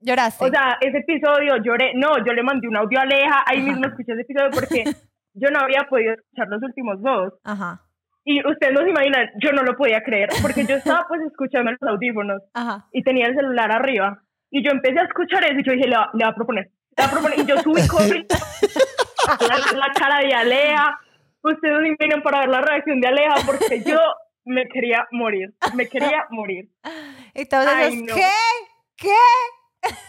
¿Lloraste? O sea, ese episodio lloré. No, yo le mandé un audio a Aleja. Ahí mismo escuché ese episodio porque yo no había podido escuchar los últimos dos. Ajá, Y ustedes no se imaginan, yo no lo podía creer porque yo estaba pues escuchando los audífonos ajá. y tenía el celular arriba. Y yo empecé a escuchar eso y yo dije, le va, le va a proponer. Le va a proponer. Y yo subí corriendo la, la cara de Aleja. Ustedes no vienen para ver la reacción de Aleja porque yo me quería morir. Me quería morir. Y todos Ay, esos, no. ¿qué? ¿Qué?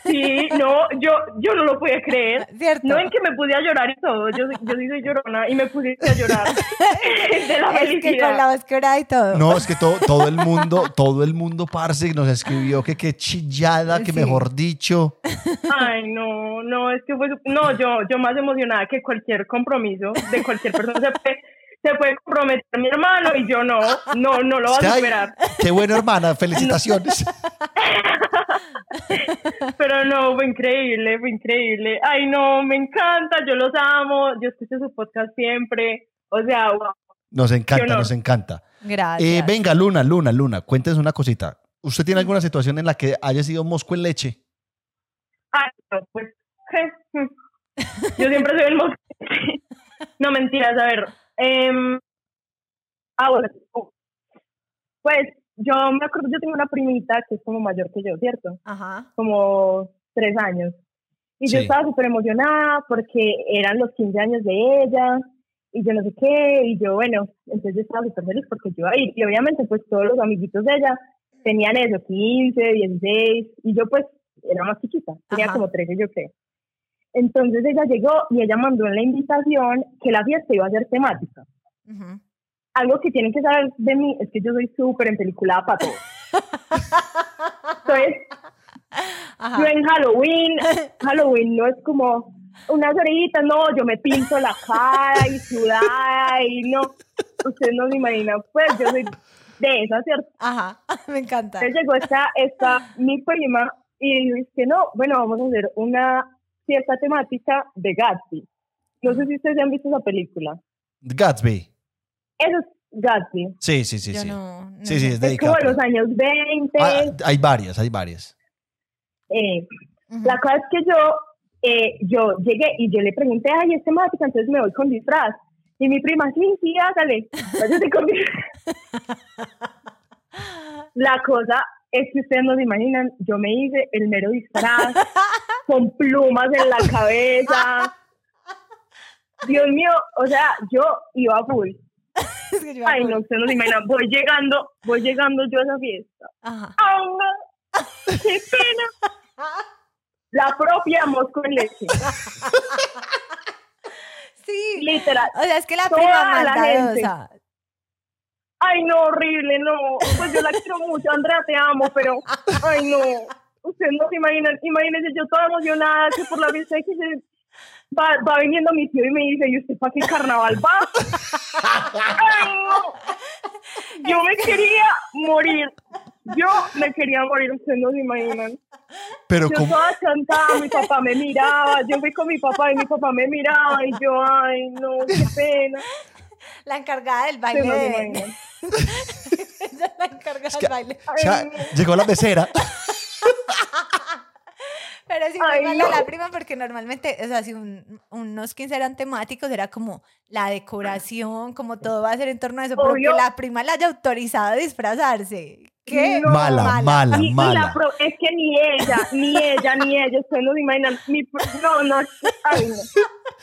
Sí, no, yo, yo no lo podía creer. ¿Cierto? No en que me pude a llorar y todo. Yo, yo sí soy llorona y me pusiste a llorar de la es que con la voz quebrada y todo. No, es que todo, todo el mundo, todo el mundo, parce, nos escribió que qué chillada, que Sí. mejor dicho. Ay, no, no, es que fue... su- No, yo, yo más emocionada que cualquier compromiso de cualquier persona. Se puede, se puede comprometer mi hermano y yo no, no, no lo vas a superar. Qué buena hermana, felicitaciones. Pero no, fue increíble, fue increíble. Ay, no, me encanta, yo los amo, yo escucho su podcast siempre. O sea, wow. Nos encanta, nos encanta. Gracias. Eh, venga, Luna, Luna, Luna, cuéntenos una cosita. ¿Usted tiene alguna situación en la que haya sido mosco en leche? Ay, no, pues. Yo siempre soy el mosquito. No, mentiras, a ver. Em, ah, bueno. Pues, yo me acuerdo, yo tengo una primita que es como mayor que yo, ¿cierto? Ajá. Como tres años. Y yo estaba súper emocionada porque eran los 15 años de ella y yo no sé qué, y yo, bueno, entonces yo estaba súper feliz porque yo iba a ir, y obviamente pues todos los amiguitos de ella tenían eso, 15, 16, y yo pues era más chiquita, tenía Ajá. como 13 yo creo. Entonces ella llegó y ella mandó en la invitación que la fiesta iba a ser temática. Algo que tienen que saber de mí es que yo soy súper empeliculada para todo. Entonces, Ajá. yo en Halloween, Halloween no es como unas horitas, no, yo me pinto la cara y sudada y no, ustedes no se imaginan, pues yo soy de esa, ¿cierto? Ajá. Me encanta. Entonces llegó esta, esta mi prima y dice que no, bueno, vamos a hacer una fiesta temática de Gatsby. No sé si ustedes ya han visto esa película. Gatsby. Eso es Gatsby. Sí, sí, sí, Yo sí. no, no Sí, sí, es de Es como los años 20. Ah, hay varias, hay varias. eh, Ujú. La cosa es que yo, eh, yo llegué y yo le pregunté, ay, es temática, entonces me voy con disfraz. Y mi prima, sí, sí, hágale, váyase con disfraz. La cosa es que ustedes no se imaginan, yo me hice el mero disfraz, con plumas en la cabeza. Dios mío, o sea, yo iba a full. Es que yo Ay, no, ustedes no se imaginan, voy llegando, voy llegando yo a esa fiesta. Ajá. ¡Ay, no! ¡Qué pena! La propia mosco en leche. Sí. Literal. O sea, es que la Toda prima la maldadosa. Ay, no, horrible, no. Pues yo la quiero mucho, Andrea, te amo, pero. Ay, no. Ustedes no se imaginan. Imagínense, yo toda emocionada que por la fiesta que se. Va, va viniendo mi tío y me dice, ¿y usted para qué carnaval va? Ay, no. Yo me quería morir. Yo me quería morir, ustedes no se imaginan. Pero Yo como... toda cantada, mi papá me miraba, yo fui con mi papá y mi papá me miraba y yo, ay, no, qué pena. La encargada del baile. no se de- imaginan. Ella es la encargada Es que- del baile. o sea, llegó la mesera. Pero sí Ay, muy mala no. la prima porque normalmente, o sea, si un- unos 15 eran temáticos, era como la decoración, como todo va a ser en torno a eso, pero Obvio. que la prima la haya autorizado a disfrazarse. ¿Qué? No. Mala, mala, mala. la pro- es que ni ella, ni ella, ni ella, ustedes no se imaginan. Mi pro- no, no, ay, no.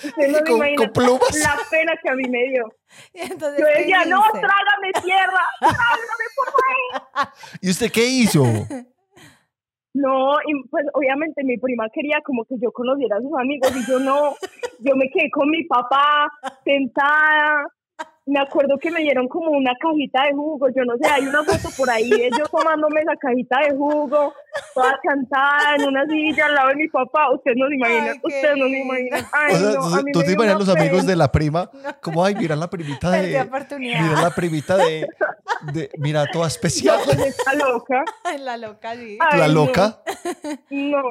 Ustedes no se imaginan con plumas. la pena que a mí me dio. Entonces, Yo ¿qué decía, no, trágame tierra, trágame por favor. ¿Y usted qué hizo? No, y pues obviamente mi prima quería como que yo conociera a sus amigos y yo no, yo me quedé con mi papá sentada. Me acuerdo que me dieron como una cajita de jugo, yo no sé, hay una foto por ahí de yo tomándome esa cajita de jugo, toda cantada en una silla al lado de mi papá. Ustedes no se imaginan, ustedes no se imaginan. Ay, O sea, no, tú- te imaginas los amigos de la prima. Como, ay, mira la primita de. oportunidad. Mira la primita de. De mira, toda especial. No, pues está loca. La loca, sí. Ay, La loca. No,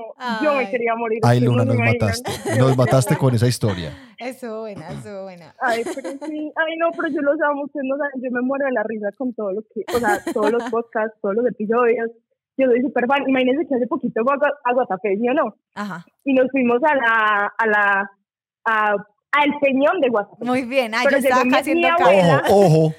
yo me quería morir. Ay, Luna, nos imaginan. mataste. Nos mataste con esa historia. Eso buena, eso buena. Ay, pero sí, ay no, pero yo los amo, ustedes no saben, yo me muero de la risa con todo lo que, o sea, todos los podcasts, todos los episodios, yo soy súper fan, imagínense que hace poquito fue a, Gua- a Guatapé, ¿sí o no? Ajá. Y nos fuimos a la, a la, a, al Peñón de Guatapé. Muy bien. Ay, Pero yo estaba cabeza. Ojo, ojo.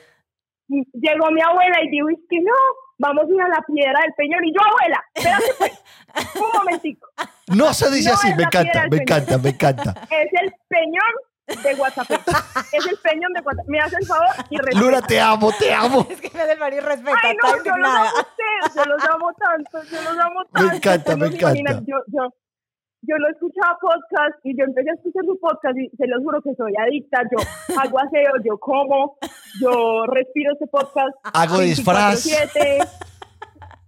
Llegó mi abuela y dijo, es que no, vamos a ir a la piedra del Peñón, y yo, abuela, espérate pues, un momentico, No se dice No así. Me encanta, me encanta, me encanta. es el Peñón de Guatapé, es el Peñón de Guatapé, me hace el favor y respeta. Luna, te amo, te amo. Es que me hace el marido respeta, Ay, está no, yo los amo a ustedes, yo los amo tanto, yo los amo tanto. encanta, ustedes me se imaginan, encanta. Yo, yo, yo no escuchaba podcast y yo empecé a escuchar su podcast y se los juro que soy adicta. Yo hago aseo, yo como, yo respiro este podcast. Hago disfraz. 24/7.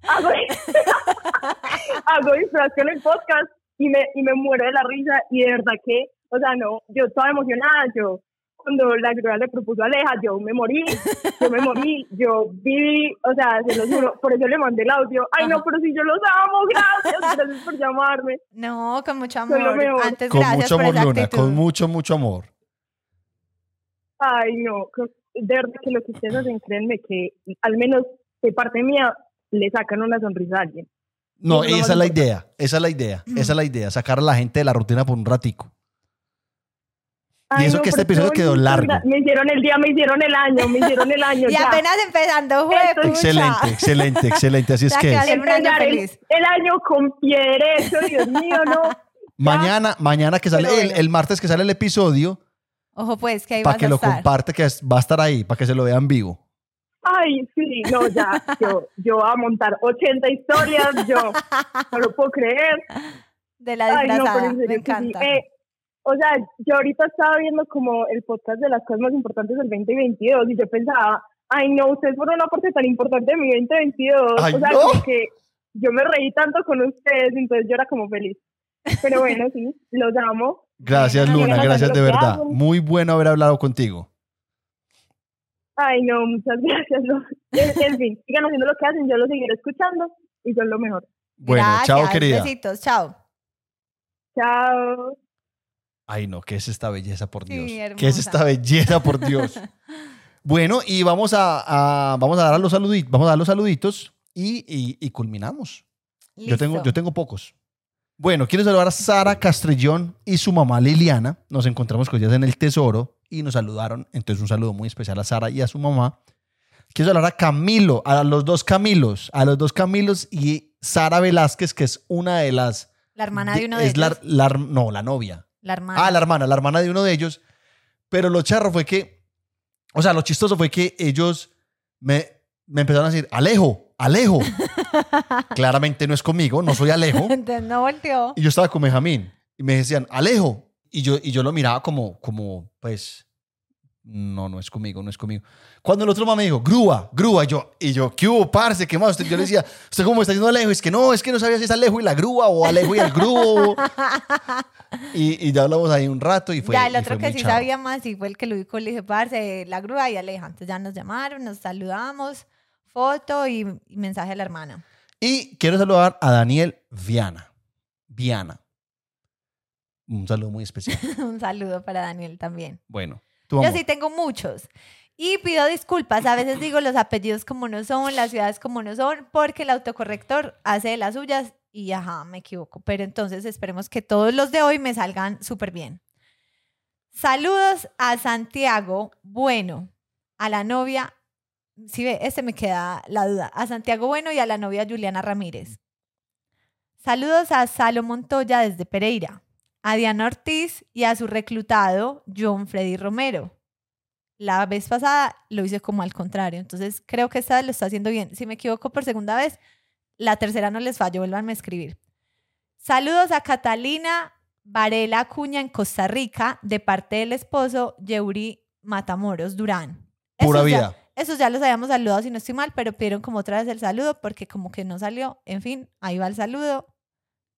Hago, hago disfraz con el podcast y me, y me muero de la risa y de verdad que, o sea, no, yo estaba emocionada, yo cuando la grúa le propuso a Aleja, yo me morí, yo me morí, yo viví, o sea, se los juro, por eso le mandé el audio. Ay, no, pero si yo los amo, gracias, gracias por llamarme. No, con mucho lo amor. mejor. Antes, Con gracias mucho por amor, Luna. actitud. Con mucho, mucho amor. Ay, no, con- de verdad que lo que ustedes hacen, créanme que al menos de parte mía le sacan una sonrisa a alguien. No, lo esa es la idea. Esa es la idea. Esa es la idea. Sacar a la gente de la rutina por un ratico. Y eso que este episodio quedó largo. Me hicieron el día, me hicieron el año, me hicieron el año. Y ya. apenas empezando, pucha. Excelente, excelente, excelente. Así es que que es. hacer un año el, el año con pie derecho, Dios mío, no. Mañana, mañana que sale, el, el martes que sale el episodio, Ojo pues, que ahí Para vas que a lo estar. comparte, que es- va a estar ahí, para que se lo vean vivo. Ay, sí, no, ya, yo, yo voy a montar 80 historias, yo no lo puedo creer. De la Ay, no, disfrazada. pero en serio Me que sí. encanta. Eh, o sea, yo ahorita estaba viendo como el podcast de las cosas más importantes del 2022 y yo pensaba, ay, no, ustedes fueron una parte tan importante de mi 2022. Ay, o sea, no. como que yo me reí tanto con ustedes, entonces yo era como feliz. Pero bueno, sí, los amo. Gracias, Luna, gracias de verdad. Muy bueno haber hablado contigo. Ay, no, muchas gracias. no. En, en fin, sigan haciendo lo que hacen, yo lo seguiré escuchando y son lo mejor. Bueno, chao, querida. Besitos, chao. Chao. Ay, no, ¿qué es esta belleza, por Sí, Dios? ¿Qué hermosa. es esta belleza, por Dios? bueno, y vamos a, a- vamos a dar a los saluditos, vamos a dar los saluditos y, y- y culminamos. Yo tengo, yo tengo pocos. Bueno, quiero saludar a Sara Castrillón y su mamá Liliana. Nos encontramos con ellas en el Tesoro y nos saludaron. Entonces, un saludo muy especial a Sara y a su mamá. Quiero saludar a Camilo, a los dos Camilos, a los dos Camilos y Sara Velázquez, que es una de las... La hermana de uno de es la, ellos. la- no, la novia. La hermana. Ah, la hermana, la hermana de uno de ellos. Pero lo charro fue que, o sea, lo chistoso fue que ellos me, me empezaron a decir, Alejo, Alejo. Claramente no es conmigo, no soy Alejo. Entonces no volteó. Y yo estaba con Benjamín y me decían, Alejo. Y yo, y yo lo miraba como, como, pues, no, no es conmigo, no es conmigo. Cuando el otro mamá me dijo, grúa, grúa, y yo, y yo, ¿qué hubo, parce? ¿Qué más? Usted- Yo le decía, ¿usted cómo me está diciendo Alejo? Es que no, es que no sabía si es Alejo y la grúa o Alejo y el grúo. y, y ya hablamos ahí un rato y fue ya, el otro que sí charro. sabía más y fue el que lo dijo, le dije, parce, la grúa y Aleja. Entonces ya nos llamaron, nos saludamos, foto y, y mensaje a la hermana. Y quiero saludar a Daniel Viana. Viana. Un saludo muy especial. Un saludo para Daniel también. Bueno, tú Yo sí tengo muchos. Y pido disculpas, a veces digo los apellidos como no son, las ciudades como no son, porque el autocorrector hace de las suyas y ajá, me equivoco. Pero entonces esperemos que todos los de hoy me salgan súper bien. Saludos a Santiago Bueno, a la novia, si ve, este me queda la duda, a Santiago Bueno y a la novia Juliana Ramírez. Saludos a Salo Montoya desde Pereira, a Diana Ortiz y a su reclutado John Freddy Romero. La vez pasada lo hice como al contrario, entonces creo que esta vez lo está haciendo bien. Si me equivoco por segunda vez, la tercera no les fallo, vuelvan a escribir. Saludos a Catalina Varela Acuña en Costa Rica, de parte del esposo Yeuri Matamoros Durán. Pura vida. Esos ya los habíamos saludado si no estoy mal, pero pidieron como otra vez el saludo porque como que no salió. En fin, ahí va el saludo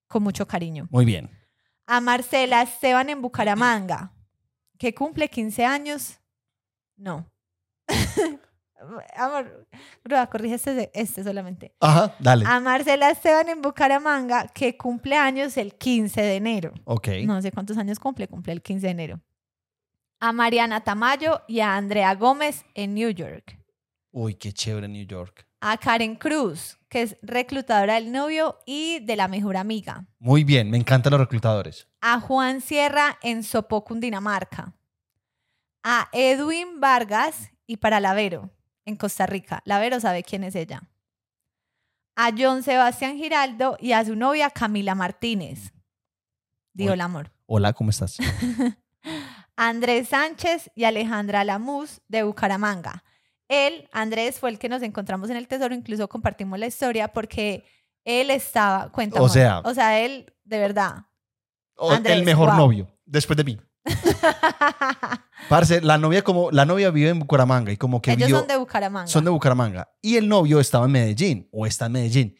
con mucho cariño. Muy bien. A Marcela Esteban en Bucaramanga, que cumple 15 años. No. Amor, Grúa, corrige este, este solamente. Ajá, dale. A Marcela Esteban en Bucaramanga, que cumple años el 15 de enero. ok. No sé cuántos años cumple, cumple el 15 de enero. A Mariana Tamayo y a Andrea Gómez en New York. Uy, qué chévere New York. A Karen Cruz, que es reclutadora del novio y de la mejor amiga. Muy bien, me encantan los reclutadores. A Juan Sierra en Sopó, Cundinamarca. A Edwin Vargas y para Lavero en Costa Rica. Lavero sabe quién es ella. A John Sebastián Giraldo y a su novia Camila Martínez. Digo el amor. Hola, ¿cómo estás? Andrés Sánchez y Alejandra Lamus de Bucaramanga. Él, Andrés, fue el que nos encontramos en el tesoro, incluso compartimos la historia porque él estaba, cuenta, O sea- o sea, él, de verdad. O- Andrés, el mejor wow. novio, después de mí. Parce, la novia como la novia vive en Bucaramanga y como que Ellos vio son de Bucaramanga. son de Bucaramanga y el novio estaba en Medellín o está en Medellín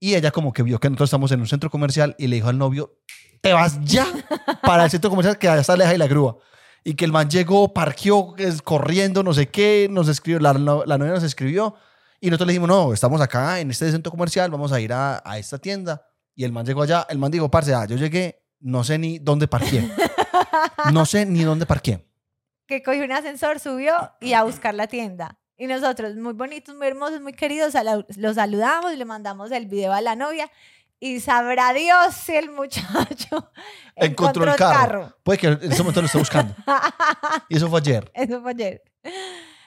y ella como que vio que nosotros estamos en un centro comercial y le dijo al novio te vas ya para el centro comercial que allá está lejos y la grúa y que el man llegó parqueó corriendo no sé qué nos escribió la, la novia nos escribió y nosotros le dijimos no estamos acá en este centro comercial vamos a ir a, a esta tienda y el man llegó allá el man dijo parce ah, yo llegué no sé ni dónde parqué no sé ni dónde parqué que cogió un ascensor, subió y a buscar la tienda. Y nosotros, muy bonitos, muy hermosos, muy queridos, los saludamos, le mandamos el video a la novia y sabrá Dios si el muchacho encontró el carro. Puede que en ese momento lo esté buscando. Y eso fue ayer. Eso fue ayer.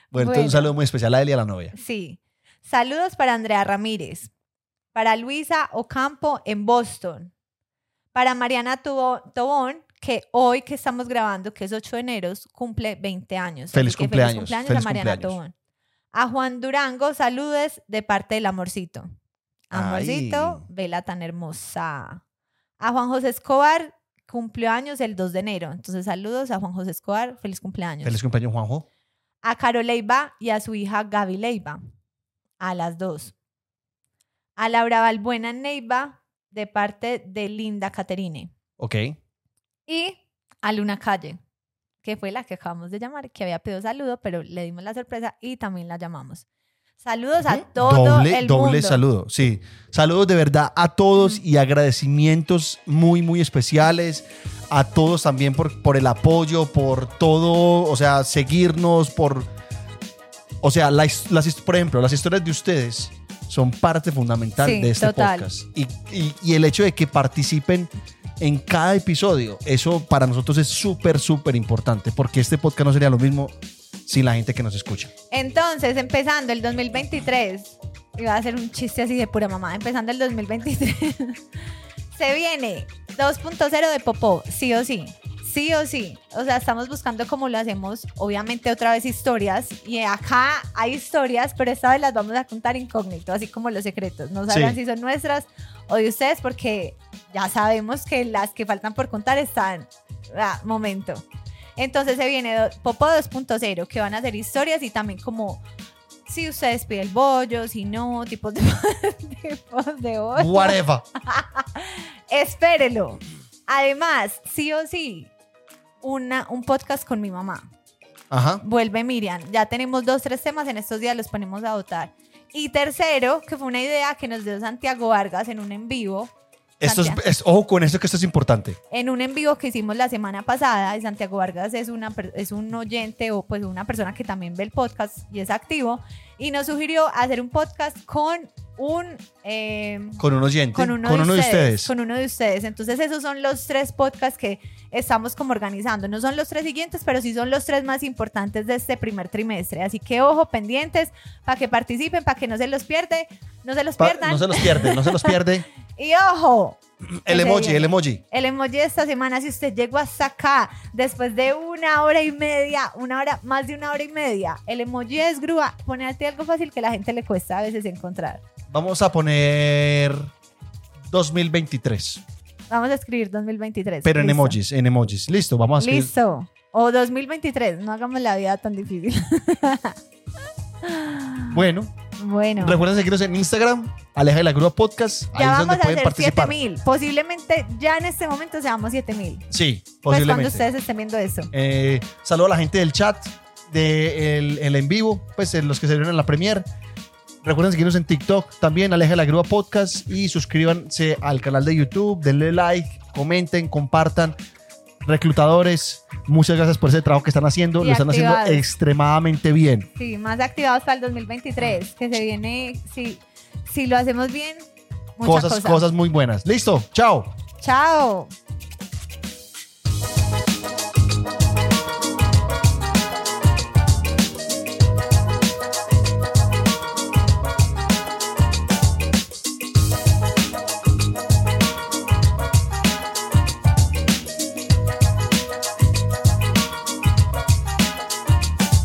Bueno, entonces un saludo muy especial a él y a la novia. Sí. Saludos para Andrea Ramírez. Para Luisa Ocampo en Boston. Para Mariana Tobón, que hoy que estamos grabando, que es 8 de enero, cumple 20 años. Feliz cumpleaños, Feliz cumpleaños feliz a Mariana cumpleaños. Tobón. A Juan Durango, saludes de parte del amorcito. Amorcito, Ay. vela tan hermosa. A Juan José Escobar, cumplió años el 2 de enero. Entonces, saludos a Juan José Escobar, feliz cumpleaños. Feliz cumpleaños, Juanjo. A Caro Leiva y a su hija Gaby Leiva, a las dos. A Laura Balbuena Neiva, de parte de Linda Caterine. Ok. Y a Luna Calle, que fue la que acabamos de llamar, que había pedido saludo, pero le dimos la sorpresa y también la llamamos. Saludos a todo doble, el doble mundo. saludo. Sí. Saludos de verdad a todos y agradecimientos muy, muy especiales. A todos también por, por el apoyo, por todo, o sea, seguirnos, por. O sea, las, his- por ejemplo, las historias de ustedes son parte fundamental Sí, de este total. podcast. Y, y- y el hecho de que participen en cada episodio, eso para nosotros es súper, súper importante, porque este podcast no sería lo mismo sin la gente que nos escucha. Entonces, empezando el 2023, iba a hacer un chiste así de pura mamá, empezando el 2023, se viene 2.0 de Popó, sí o sí. Sí o sí. O sea, estamos buscando cómo lo hacemos. Obviamente, otra vez historias. Y acá hay historias, pero esta vez las vamos a contar incógnito, así como los secretos. No sabrán Sí. si son nuestras o de ustedes, porque ya sabemos que las que faltan por contar están. Ah, momento. Entonces se viene Popo 2.0, que van a hacer historias y también como si ustedes piden el bollo, si no, tipos de, tipos de bollo. Whatever. Espérelo. Además, sí o sí, una, un podcast con mi mamá. Ajá. Vuelve Miriam. Ya tenemos dos, tres temas, en estos días los ponemos a votar. Y tercero, que fue una idea que nos dio Santiago Vargas en un en vivo. Esto es, ojo con esto que esto es importante. en un en vivo que hicimos la semana pasada, Santiago Vargas es, una, es un oyente o pues una persona que también ve el podcast y es activo, y nos sugirió hacer un podcast con un... eh, Con un oyente. con uno, de, ustedes, ustedes. Con uno de ustedes. Entonces esos son los tres podcasts que estamos como organizando. No son los tres siguientes, pero sí son los tres más importantes de este primer trimestre. Así que ojo, pendientes, para que participen, para que no se los pierde, no se los Pa- pierdan. no se los pierde, no se los pierde. Y ojo, El emoji, viene. el emoji. el emoji de esta semana, si usted llegó hasta acá después de una hora y media, una hora, más de una hora y media, el emoji es grúa, ponerte algo fácil que la gente le cuesta a veces encontrar. Vamos a poner 2023. Vamos a escribir 2023. Pero en emojis, en emojis. Listo, vamos a escribir. Listo. O 2023, no hagamos la vida tan difícil. Bueno, bueno, recuerden seguirnos en Instagram, Aleja de la Grúa Podcast. Ahí ya es vamos donde a hacer participar. 7000. Posiblemente ya en este momento seamos 7000. Sí, Pues cuando posiblemente. ustedes estén viendo eso. Eh, saludo a la gente del chat, de el, el en vivo, pues los que se vieron en la premier. Recuerden seguirnos en TikTok también, Aleja de la Grúa Podcast y suscríbanse al canal de YouTube, denle like, comenten, compartan. Reclutadores, muchas gracias por ese trabajo que están haciendo. Lo están haciendo extremadamente bien. Sí, más activados para el 2023, que se viene, si, si lo hacemos bien, muchas Cosas, cosas. cosas muy buenas. Listo, chao. Chao.